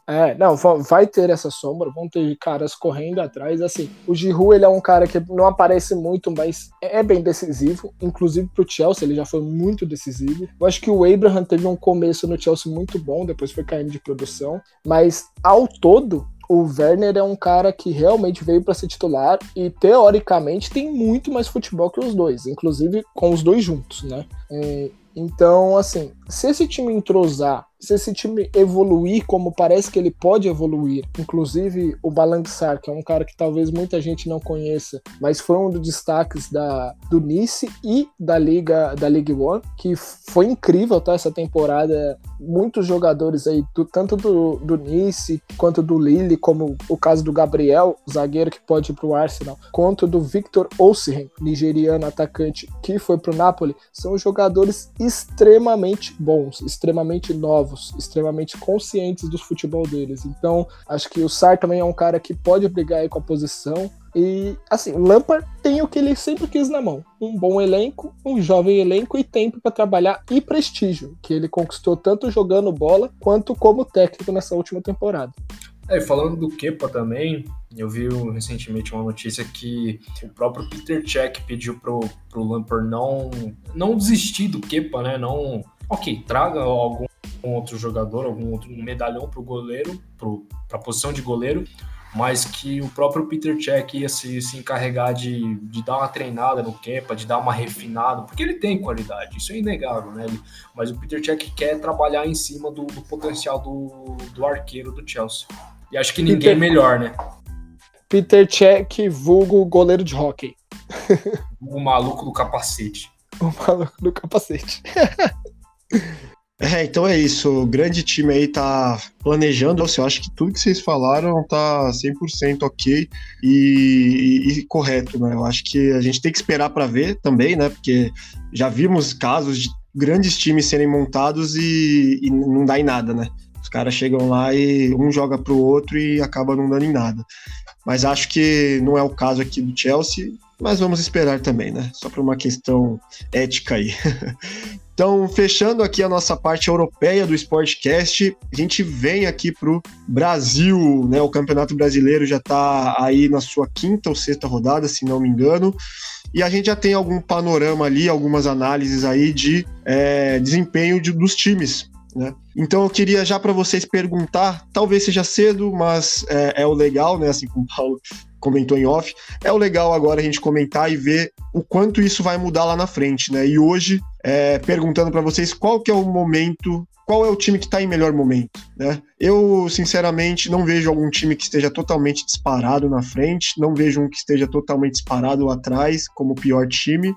É, não, vai ter essa sombra, vão ter caras correndo atrás, assim, o Giroud, ele é um cara que não aparece muito, mas é bem decisivo, inclusive pro Chelsea, ele já foi muito decisivo. Eu acho que o Abraham teve um começo no Chelsea muito bom, depois foi caindo de produção, mas ao todo, o Werner é um cara que realmente veio para ser titular e teoricamente tem muito mais futebol que os dois, inclusive com os dois juntos, né? É, então, assim, se esse time entrosar se esse time evoluir como parece que ele pode evoluir, inclusive o Balançar, que é um cara que talvez muita gente não conheça, mas foi um dos destaques da, do Nice e da Liga da League One, que foi incrível tá, essa temporada. Muitos jogadores aí, do, tanto do, do Nice quanto do Lille, como o caso do Gabriel, zagueiro que pode ir para o Arsenal, quanto do Victor Osimhen, nigeriano atacante, que foi para o Napoli, são jogadores extremamente bons, extremamente novos novos, extremamente conscientes do futebol deles. Então, acho que o Sar também é um cara que pode brigar aí com a posição. E, assim, o Lampard tem o que ele sempre quis na mão: um bom elenco, um jovem elenco e tempo para trabalhar e prestígio, que ele conquistou tanto jogando bola quanto como técnico nessa última temporada. É, e falando do Kepa também, eu vi recentemente uma notícia que o próprio Peter Cech pediu pro, pro Lampard não, não desistir do Kepa, né? Não, ok, traga algum outro jogador, algum outro medalhão para o goleiro, para a posição de goleiro, mas que o próprio Peter Cech ia se, se encarregar de, de dar uma treinada no Kepa, de dar uma refinada, porque ele tem qualidade, isso é inegável, né? Ele, mas o Peter Cech quer trabalhar em cima do, do potencial do, do arqueiro do Chelsea. E acho que ninguém Peter, melhor, né? Peter Cech, vulgo goleiro de hockey. O maluco do capacete. [LAUGHS] O maluco do capacete. [LAUGHS] [LAUGHS] É, então é isso. O grande time aí tá planejando. Eu acho que tudo que vocês falaram tá 100% ok e, e, e, correto, né? Eu acho que a gente tem que esperar para ver também, né? Porque já vimos casos de grandes times serem montados e, e não dá em nada, né? Os caras chegam lá e um joga pro outro e acaba não dando em nada. Mas acho que não é o caso aqui do Chelsea, mas vamos esperar também, né? Só por uma questão ética aí. [LAUGHS] Então, fechando aqui a nossa parte europeia do Sportcast, a gente vem aqui para o Brasil, né? O Campeonato Brasileiro já está aí na sua quinta ou sexta rodada, se não me engano. E a gente já tem algum panorama ali, algumas análises aí de é, desempenho de, dos times. Né? Então eu queria já para vocês perguntar, talvez seja cedo, mas é, é, o legal, né? Assim como o Paulo comentou em off, é o legal agora a gente comentar e ver o quanto isso vai mudar lá na frente, né? E hoje, é, perguntando para vocês qual que é o momento, qual é o time que está em melhor momento, né? Eu, sinceramente, não vejo algum time que esteja totalmente disparado na frente, não vejo um que esteja totalmente disparado atrás, como o pior time,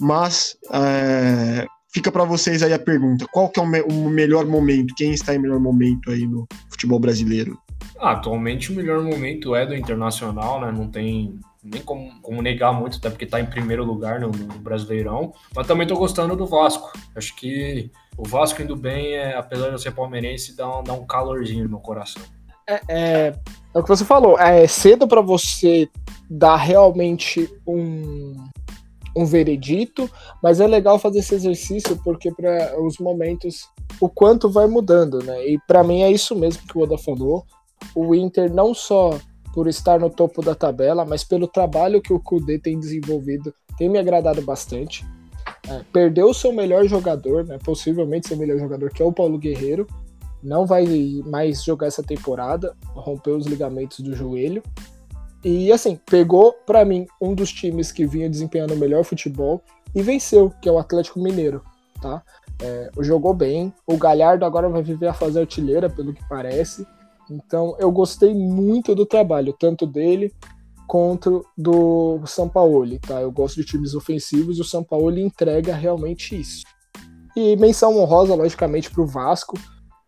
mas é, fica para vocês aí a pergunta: qual que é o, me o, melhor momento? Quem está em melhor momento aí no futebol brasileiro? Ah, atualmente o melhor momento é do Internacional, né? Não tem nem como, como negar muito, até porque está em primeiro lugar no, no, Brasileirão. Mas também estou gostando do Vasco. Acho que o Vasco indo bem, é, apesar de eu ser palmeirense, dá um, dá um calorzinho no meu coração. É, é, é o que você falou, é cedo para você dar realmente um, um veredito, mas é legal fazer esse exercício porque para os momentos o quanto vai mudando, né? E para mim é isso mesmo que o Oda falou. O Inter não só por estar no topo da tabela, mas pelo trabalho que o Kudê tem desenvolvido, tem me agradado bastante. É, perdeu o seu melhor jogador, né, possivelmente seu melhor jogador, que é o Paulo Guerreiro. Não vai mais jogar essa temporada, rompeu os ligamentos do joelho. E assim, pegou para mim um dos times que vinha desempenhando o melhor futebol e venceu, que é o Atlético Mineiro, tá? É, jogou bem. O Galhardo agora vai viver a fase artilheira, pelo que parece. Então eu gostei muito do trabalho, tanto dele quanto do São Paulo, tá? Eu gosto de times ofensivos e o São Paulo entrega realmente isso. E menção honrosa, logicamente, para o Vasco.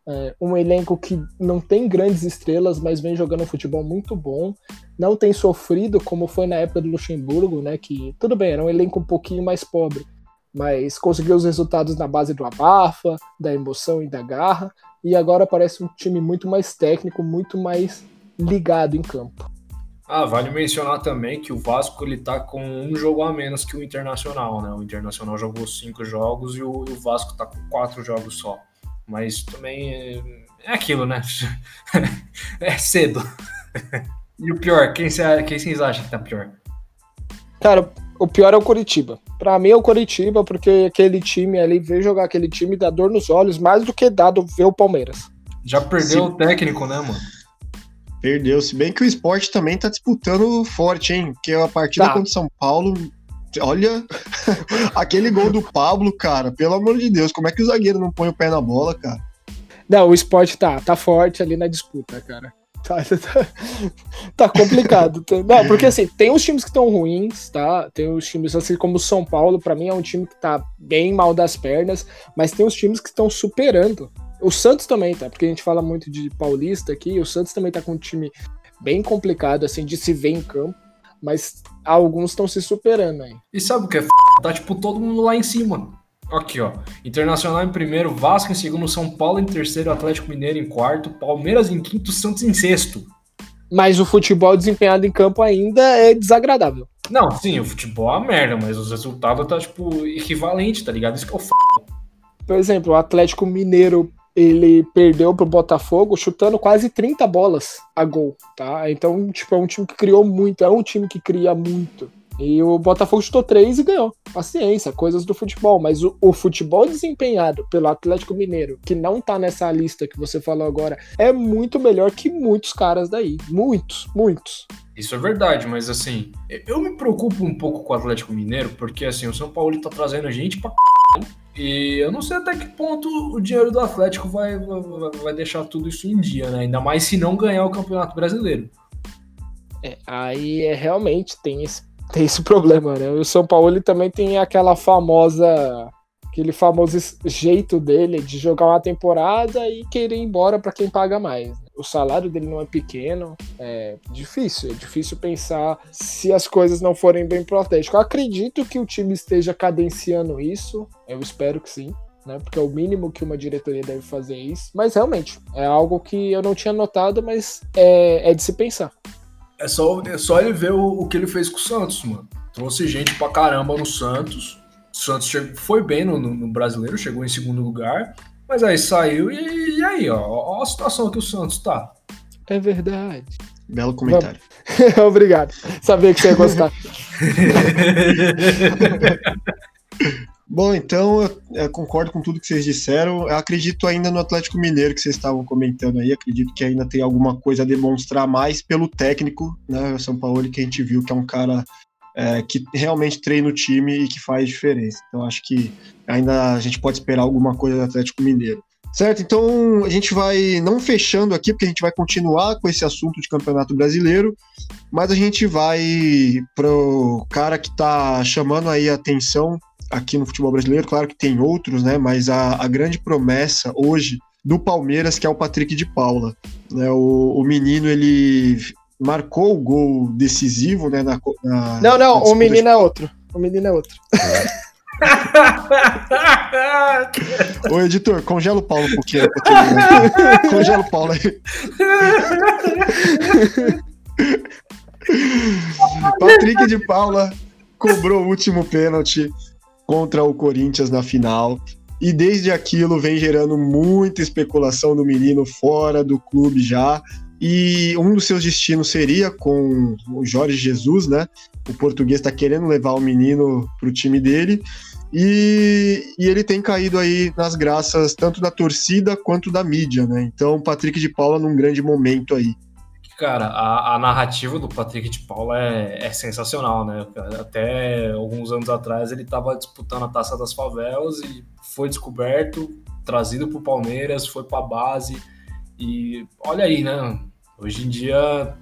É, um elenco que não tem grandes estrelas, mas vem jogando um futebol muito bom. Não tem sofrido como foi na época do Luxemburgo, né? Que tudo bem, era um elenco um pouquinho mais pobre, mas conseguiu os resultados na base do abafa, da emoção e da garra e agora parece um time muito mais técnico, muito mais ligado em campo. Ah, vale mencionar também que o Vasco ele tá com um jogo a menos que o Internacional, né? O Internacional jogou cinco jogos e o, Vasco tá com quatro jogos só. Mas também é, é aquilo, né? [LAUGHS] é cedo. [LAUGHS] e o pior, quem, cê, quem vocês acham que tá pior? Cara, o pior é o Coritiba. Para mim é o Coritiba, porque aquele time ali, ver jogar aquele time dá dor nos olhos, mais do que dado ver o Palmeiras. Já perdeu o técnico, né, mano? Perdeu, se bem que o esporte também tá disputando forte, hein? Porque a partida tá. contra o São Paulo, olha, [LAUGHS] aquele gol do Pablo, cara, pelo amor de Deus, como é que o zagueiro não põe o pé na bola, cara? Não, o esporte tá, tá forte ali na disputa, cara. [LAUGHS] Tá, tá, tá complicado. Não, porque assim, tem os times que estão ruins, tá? Tem os times assim como o São Paulo, para mim é um time que tá bem mal das pernas, mas tem os times que estão superando. O Santos também, tá? Porque a gente fala muito de paulista aqui, o Santos também tá com um time bem complicado, assim, de se ver em campo, mas alguns estão se superando aí. E sabe o que é f... Tá tipo todo mundo lá em cima. Aqui, ó. Internacional em primeiro, Vasco em segundo, São Paulo em terceiro, Atlético Mineiro em quarto, Palmeiras em quinto, Santos em sexto. Mas o futebol desempenhado em campo ainda é desagradável. Não, sim, o futebol é uma merda, mas os resultados tá, tipo, equivalente, tá ligado? Isso que é o f... Por exemplo, o Atlético Mineiro, ele perdeu pro Botafogo chutando quase 30 bolas a gol, tá? Então, tipo, é um time que criou muito, é um time que cria muito. E o Botafogo chutou três e ganhou. Paciência, coisas do futebol. Mas o, o, futebol desempenhado pelo Atlético Mineiro, que não tá nessa lista que você falou agora, é muito melhor que muitos caras daí. Muitos, muitos. Isso é verdade, mas assim, eu me preocupo um pouco com o Atlético Mineiro, porque assim, o São Paulo tá trazendo gente pra c... E eu não sei até que ponto o dinheiro do Atlético vai, vai, vai deixar tudo isso em dia, né? Ainda mais se não ganhar o Campeonato Brasileiro. É, aí é realmente tem esse tem esse problema, né? O São Paulo ele também tem aquela famosa aquele famoso jeito dele de jogar uma temporada e querer ir embora para quem paga mais. Né? O salário dele não é pequeno, é difícil, é difícil pensar se as coisas não forem bem pro Atlético. Eu acredito que o time esteja cadenciando isso, eu espero que sim. Né, porque é o mínimo que uma diretoria deve fazer isso. Mas realmente, é algo que eu não tinha notado, mas é, é de se pensar. É só, é só ele ver o, o, que ele fez com o Santos, mano. Trouxe gente pra caramba no Santos. O Santos chegou, foi bem no, no, brasileiro, chegou em segundo lugar. Mas aí saiu e, e aí, ó, ó a situação que o Santos tá. É verdade. Belo comentário. [LAUGHS] Obrigado. Sabia que você ia gostar. [LAUGHS] Bom, então eu, eu, concordo com tudo que vocês disseram. Eu acredito ainda no Atlético Mineiro que vocês estavam comentando aí. Acredito que ainda tem alguma coisa a demonstrar mais pelo técnico, né? O São Paulo, que a gente viu que é um cara é, que realmente treina o time e que faz diferença. Então acho que ainda a gente pode esperar alguma coisa do Atlético Mineiro. Certo, então a gente vai não fechando aqui, porque a gente vai continuar com esse assunto de campeonato brasileiro, mas a gente vai pro cara que está chamando aí a atenção aqui no futebol brasileiro. Claro que tem outros, né? Mas a, a grande promessa hoje do Palmeiras, que é o Patrick de Paula. Né, o, o menino, ele marcou o gol decisivo, né? Na, na não, não, o menino é outro. O menino é outro. [LAUGHS] Ô, editor, congela o Paulo um pouquinho. congela o Paulo aí. [LAUGHS] Patrick de Paula cobrou o último pênalti contra o Corinthians na final. E desde aquilo vem gerando muita especulação do menino fora do clube já. E um dos seus destinos seria com o Jorge Jesus, né? O português está querendo levar o menino para o time dele. E, e, ele tem caído aí nas graças tanto da torcida quanto da mídia, né? Então, Patrick de Paula num grande momento aí. Cara, a, a, narrativa do Patrick de Paula é, é, sensacional, né? Até alguns anos atrás ele estava disputando a Taça das Favelas e foi descoberto, trazido para o Palmeiras, foi para a base e olha aí, né? Hoje em dia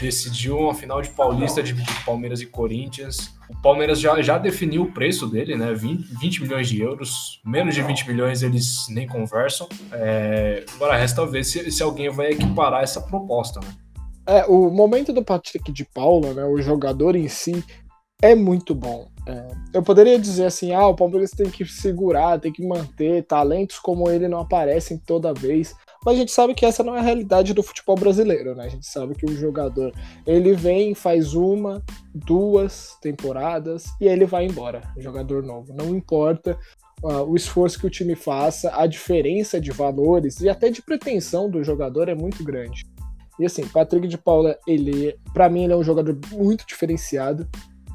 decidiu uma final de Paulista de, de Palmeiras e Corinthians. O Palmeiras já, já definiu o preço dele, né? 20, 20 milhões de euros. Menos de 20 milhões eles nem conversam. É, agora resta ver se, se alguém vai equiparar essa proposta, né? É, o momento do Patrick de Paula, né, o jogador em si, é muito bom. É, eu poderia dizer assim, ah, o Palmeiras tem que segurar, tem que manter talentos como ele não aparecem toda vez. Mas a gente sabe que essa não é a realidade do futebol brasileiro, né? A gente sabe que o jogador ele vem, faz uma, duas temporadas e ele vai embora, jogador novo. Não importa uh, o esforço que o time faça, a diferença de valores e até de pretensão do jogador é muito grande. E assim, Patrick de Paula, ele, para mim, ele é um jogador muito diferenciado,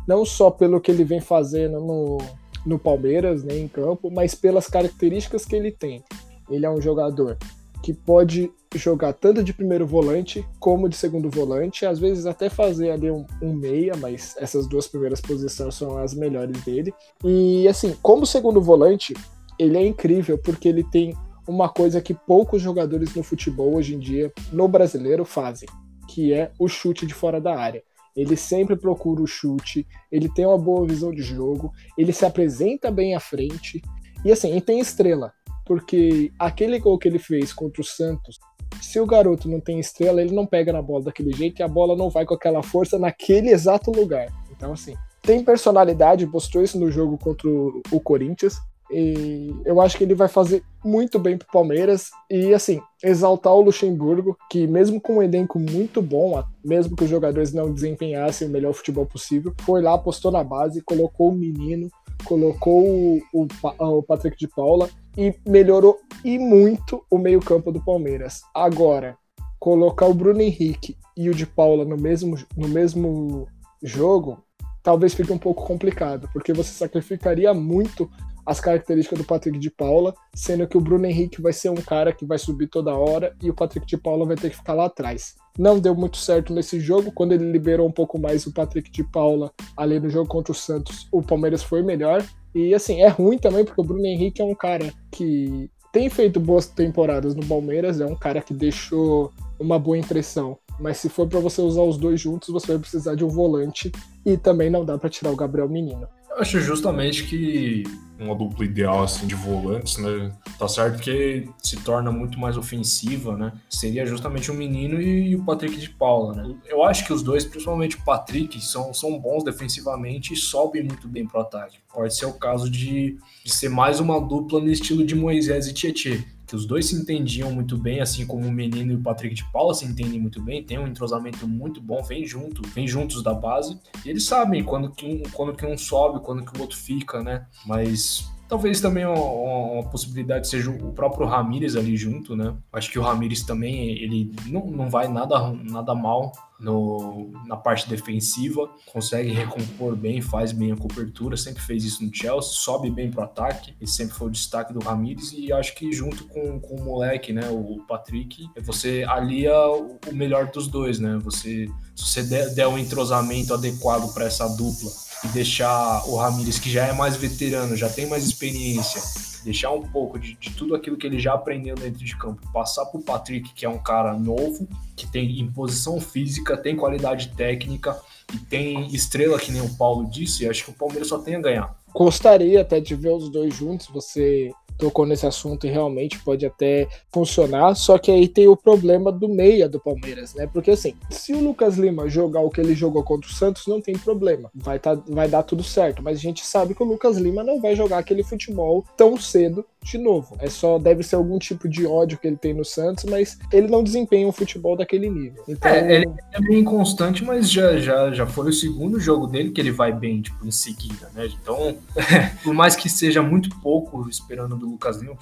não só pelo que ele vem fazendo no, no Palmeiras, né, em campo, mas pelas características que ele tem. Ele é um jogador que pode jogar tanto de primeiro volante como de segundo volante, às vezes até fazer ali um, um, meia, mas essas duas primeiras posições são as melhores dele. E assim, como segundo volante, ele é incrível porque ele tem uma coisa que poucos jogadores no futebol hoje em dia, no brasileiro, fazem, que é o chute de fora da área. Ele sempre procura o chute, ele tem uma boa visão de jogo, ele se apresenta bem à frente. E assim, e tem estrela porque aquele gol que ele fez contra o Santos, se o garoto não tem estrela, ele não pega na bola daquele jeito e a bola não vai com aquela força naquele exato lugar. Então, assim, tem personalidade, mostrou isso no jogo contra o Corinthians. E eu acho que ele vai fazer muito bem pro Palmeiras e assim, exaltar o Luxemburgo, que mesmo com um elenco muito bom, mesmo que os jogadores não desempenhassem o melhor futebol possível, foi lá, apostou na base, colocou o menino, colocou o, o, o Patrick de Paula e melhorou e muito o meio-campo do Palmeiras. Agora, colocar o Bruno Henrique e o de Paula no mesmo, no mesmo jogo, talvez fique um pouco complicado, porque você sacrificaria muito as características do Patrick de Paula, sendo que o Bruno Henrique vai ser um cara que vai subir toda hora e o Patrick de Paula vai ter que ficar lá atrás. Não deu muito certo nesse jogo, quando ele liberou um pouco mais o Patrick de Paula ali no jogo contra o Santos, o Palmeiras foi melhor, e assim, é ruim também, porque o Bruno Henrique é um cara que tem feito boas temporadas no Palmeiras, é um cara que deixou uma boa impressão. Mas se for para você usar os dois juntos, você vai precisar de um volante e também não dá para tirar o Gabriel Menino. Eu acho justamente que uma dupla ideal assim de volantes, né? Tá certo que se torna muito mais ofensiva, né? Seria justamente o menino e, o Patrick de Paula, né? Eu acho que os dois, principalmente o Patrick, são, são bons defensivamente e sobem muito bem pro ataque. Pode ser o caso de, de ser mais uma dupla no estilo de Moisés e Tietê que os dois se entendiam muito bem, assim como o menino e o Patrick de Paula se entendem muito bem, tem um entrosamento muito bom, vem junto, vem juntos da base, e eles sabem quando que um, quando que um sobe, quando que o outro fica, né? Mas Talvez também uma, uma, possibilidade seja o próprio Ramires ali junto, né? Acho que o Ramires também ele não, não vai nada, nada mal no, na parte defensiva, consegue recompor bem, faz bem a cobertura, sempre fez isso no Chelsea, sobe bem pro ataque, e sempre foi o destaque do Ramires, e acho que junto com, com o moleque, né, o Patrick, você alia o, melhor dos dois, né? Você, se você der, der um entrosamento adequado para essa dupla e deixar o Ramires, que já é mais veterano, já tem mais experiência, deixar um pouco de, de tudo aquilo que ele já aprendeu dentro de campo, passar para o Patrick, que é um cara novo, que tem imposição física, tem qualidade técnica e tem estrela, que nem o Paulo disse, acho que o Palmeiras só tem a ganhar. Gostaria até de ver os dois juntos, você tocou nesse assunto e realmente pode até funcionar. Só que aí tem o problema do meia do Palmeiras, né? Porque assim, se o Lucas Lima jogar o que ele jogou contra o Santos, não tem problema. Vai, tá, vai dar tudo certo. Mas a gente sabe que o Lucas Lima não vai jogar aquele futebol tão cedo de novo. É só deve ser algum tipo de ódio que ele tem no Santos, mas ele não desempenha um futebol daquele nível. Então, é, ele é inconstante, mas já, já, já foi o segundo jogo dele que ele vai bem, tipo, em seguida, né? Então, [LAUGHS] por mais que seja muito pouco esperando do Lucas Lima,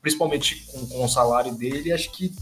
principalmente com, com o salário dele, acho que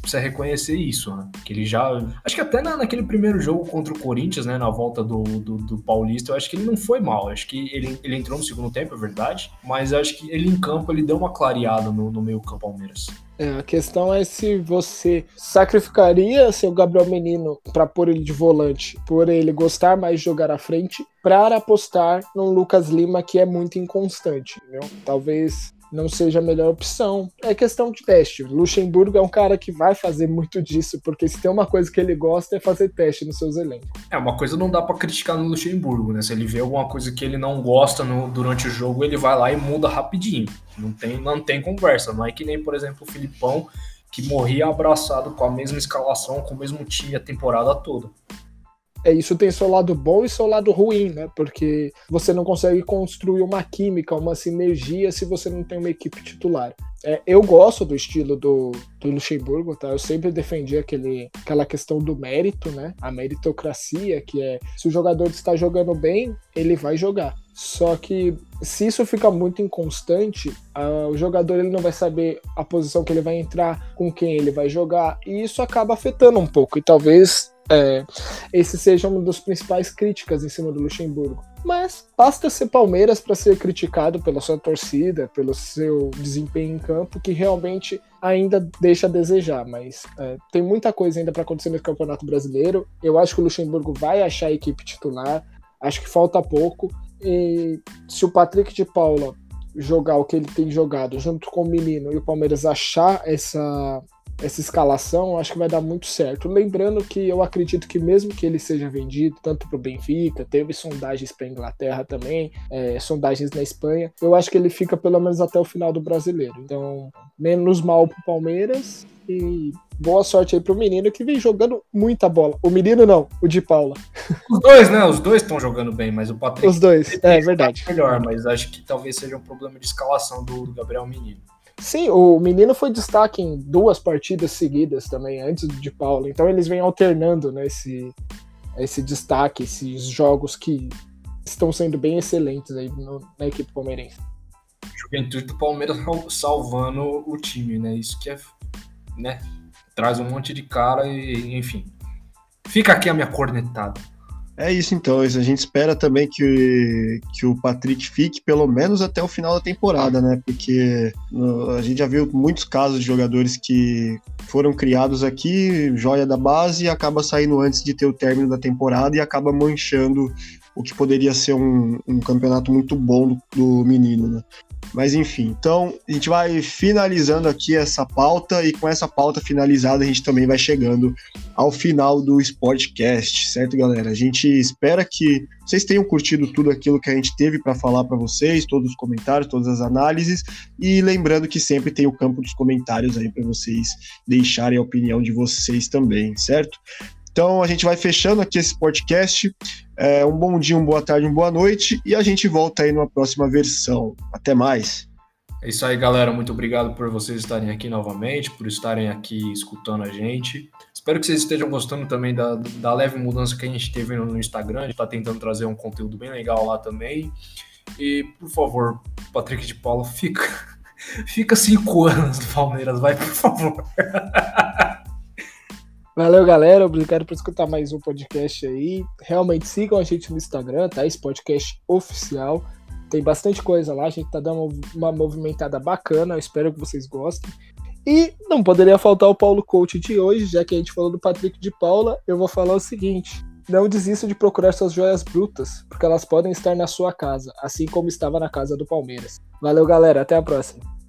precisa reconhecer isso, né? Que ele já. Acho que até na, naquele primeiro jogo contra o Corinthians, né? Na volta do, do, do, Paulista, eu acho que ele não foi mal. acho que ele, ele entrou no segundo tempo, é verdade. Mas acho que ele em campo ele deu uma clareada no, no meio campo Palmeiras. É, a questão é se você sacrificaria seu Gabriel Menino para pôr ele de volante, por ele gostar mais de jogar à frente, para apostar no Lucas Lima que é muito inconstante, entendeu? Talvez não seja a melhor opção. É questão de teste. Luxemburgo é um cara que vai fazer muito disso, porque se tem uma coisa que ele gosta é fazer teste nos seus elencos. É, uma coisa não dá para criticar no Luxemburgo, né? Se ele vê alguma coisa que ele não gosta no, durante o jogo, ele vai lá e muda rapidinho. Não tem, não tem conversa. Não é que nem, por exemplo, o Filipão, que morria abraçado com a mesma escalação, com o mesmo time a temporada toda é, isso tem seu lado bom e seu lado ruim, né? Porque você não consegue construir uma química, uma sinergia se você não tem uma equipe titular. É, eu gosto do estilo do, do Luxemburgo, tá? Eu sempre defendi aquele, aquela questão do mérito, né? A meritocracia, que é se o jogador está jogando bem, ele vai jogar. Só que se isso fica muito inconstante, uh, o jogador ele não vai saber a posição que ele vai entrar, com quem ele vai jogar, e isso acaba afetando um pouco. E talvez é, esse seja uma das principais críticas em cima do Luxemburgo. Mas basta ser Palmeiras para ser criticado pela sua torcida, pelo seu desempenho em campo, que realmente ainda deixa a desejar. Mas é, tem muita coisa ainda para acontecer no Campeonato Brasileiro. Eu acho que o Luxemburgo vai achar a equipe titular. Acho que falta pouco. E se o Patrick de Paula jogar o que ele tem jogado junto com o menino e o Palmeiras achar essa essa escalação, acho que vai dar muito certo. Lembrando que eu acredito que mesmo que ele seja vendido tanto para o Benfica, teve sondagens para Inglaterra também, é, sondagens na Espanha, eu acho que ele fica pelo menos até o final do brasileiro. Então, menos mal para o Palmeiras e boa sorte aí pro menino que vem jogando muita bola. O menino não, o de Paula. Os dois, né? Os dois estão jogando bem, mas o Patrick. Os dois, é verdade. Melhor, mas acho que talvez seja um problema de escalação do, do Gabriel Menino. Sim, o menino foi destaque em duas partidas seguidas também, antes de Paulo. Então eles vêm alternando né, esse, esse destaque, esses jogos que estão sendo bem excelentes aí no, na equipe palmeirense. Juventude do Palmeiras salvando o time, né? Isso que é, né? Traz um monte de cara e, enfim. Fica aqui a minha cornetada. É isso então, a gente espera também que, que o Patrick fique pelo menos até o final da temporada, né? Porque a gente já viu muitos casos de jogadores que foram criados aqui, joia da base, e acaba saindo antes de ter o término da temporada e acaba manchando o que poderia ser um, um campeonato muito bom do, do menino, né? Mas enfim, então a gente vai finalizando aqui essa pauta e com essa pauta finalizada a gente também vai chegando ao final do Sportcast, certo, galera? A gente espera que vocês tenham curtido tudo aquilo que a gente teve para falar para vocês, todos os comentários, todas as análises e lembrando que sempre tem o campo dos comentários aí para vocês deixarem a opinião de vocês também, certo? Então a gente vai fechando aqui esse podcast. É, um bom dia, uma boa tarde, uma boa noite e a gente volta aí numa próxima versão. Até mais. É isso aí, galera. Muito obrigado por vocês estarem aqui novamente, por estarem aqui escutando a gente. Espero que vocês estejam gostando também da, da leve mudança que a gente teve no, Instagram. A gente está tentando trazer um conteúdo bem legal lá também. E, por favor, Patrick de Paula, fica, [LAUGHS] fica cinco anos do Palmeiras, vai, por favor. [LAUGHS] Valeu, galera. Obrigado por escutar mais um podcast aí. Realmente sigam a gente no Instagram, tá? Esse podcast oficial. Tem bastante coisa lá. A gente tá dando uma movimentada bacana. Eu espero que vocês gostem. E não poderia faltar o Paulo Coach de hoje, já que a gente falou do Patrick de Paula. Eu vou falar o seguinte: não desista de procurar suas joias brutas, porque elas podem estar na sua casa, assim como estava na casa do Palmeiras. Valeu, galera. Até a próxima.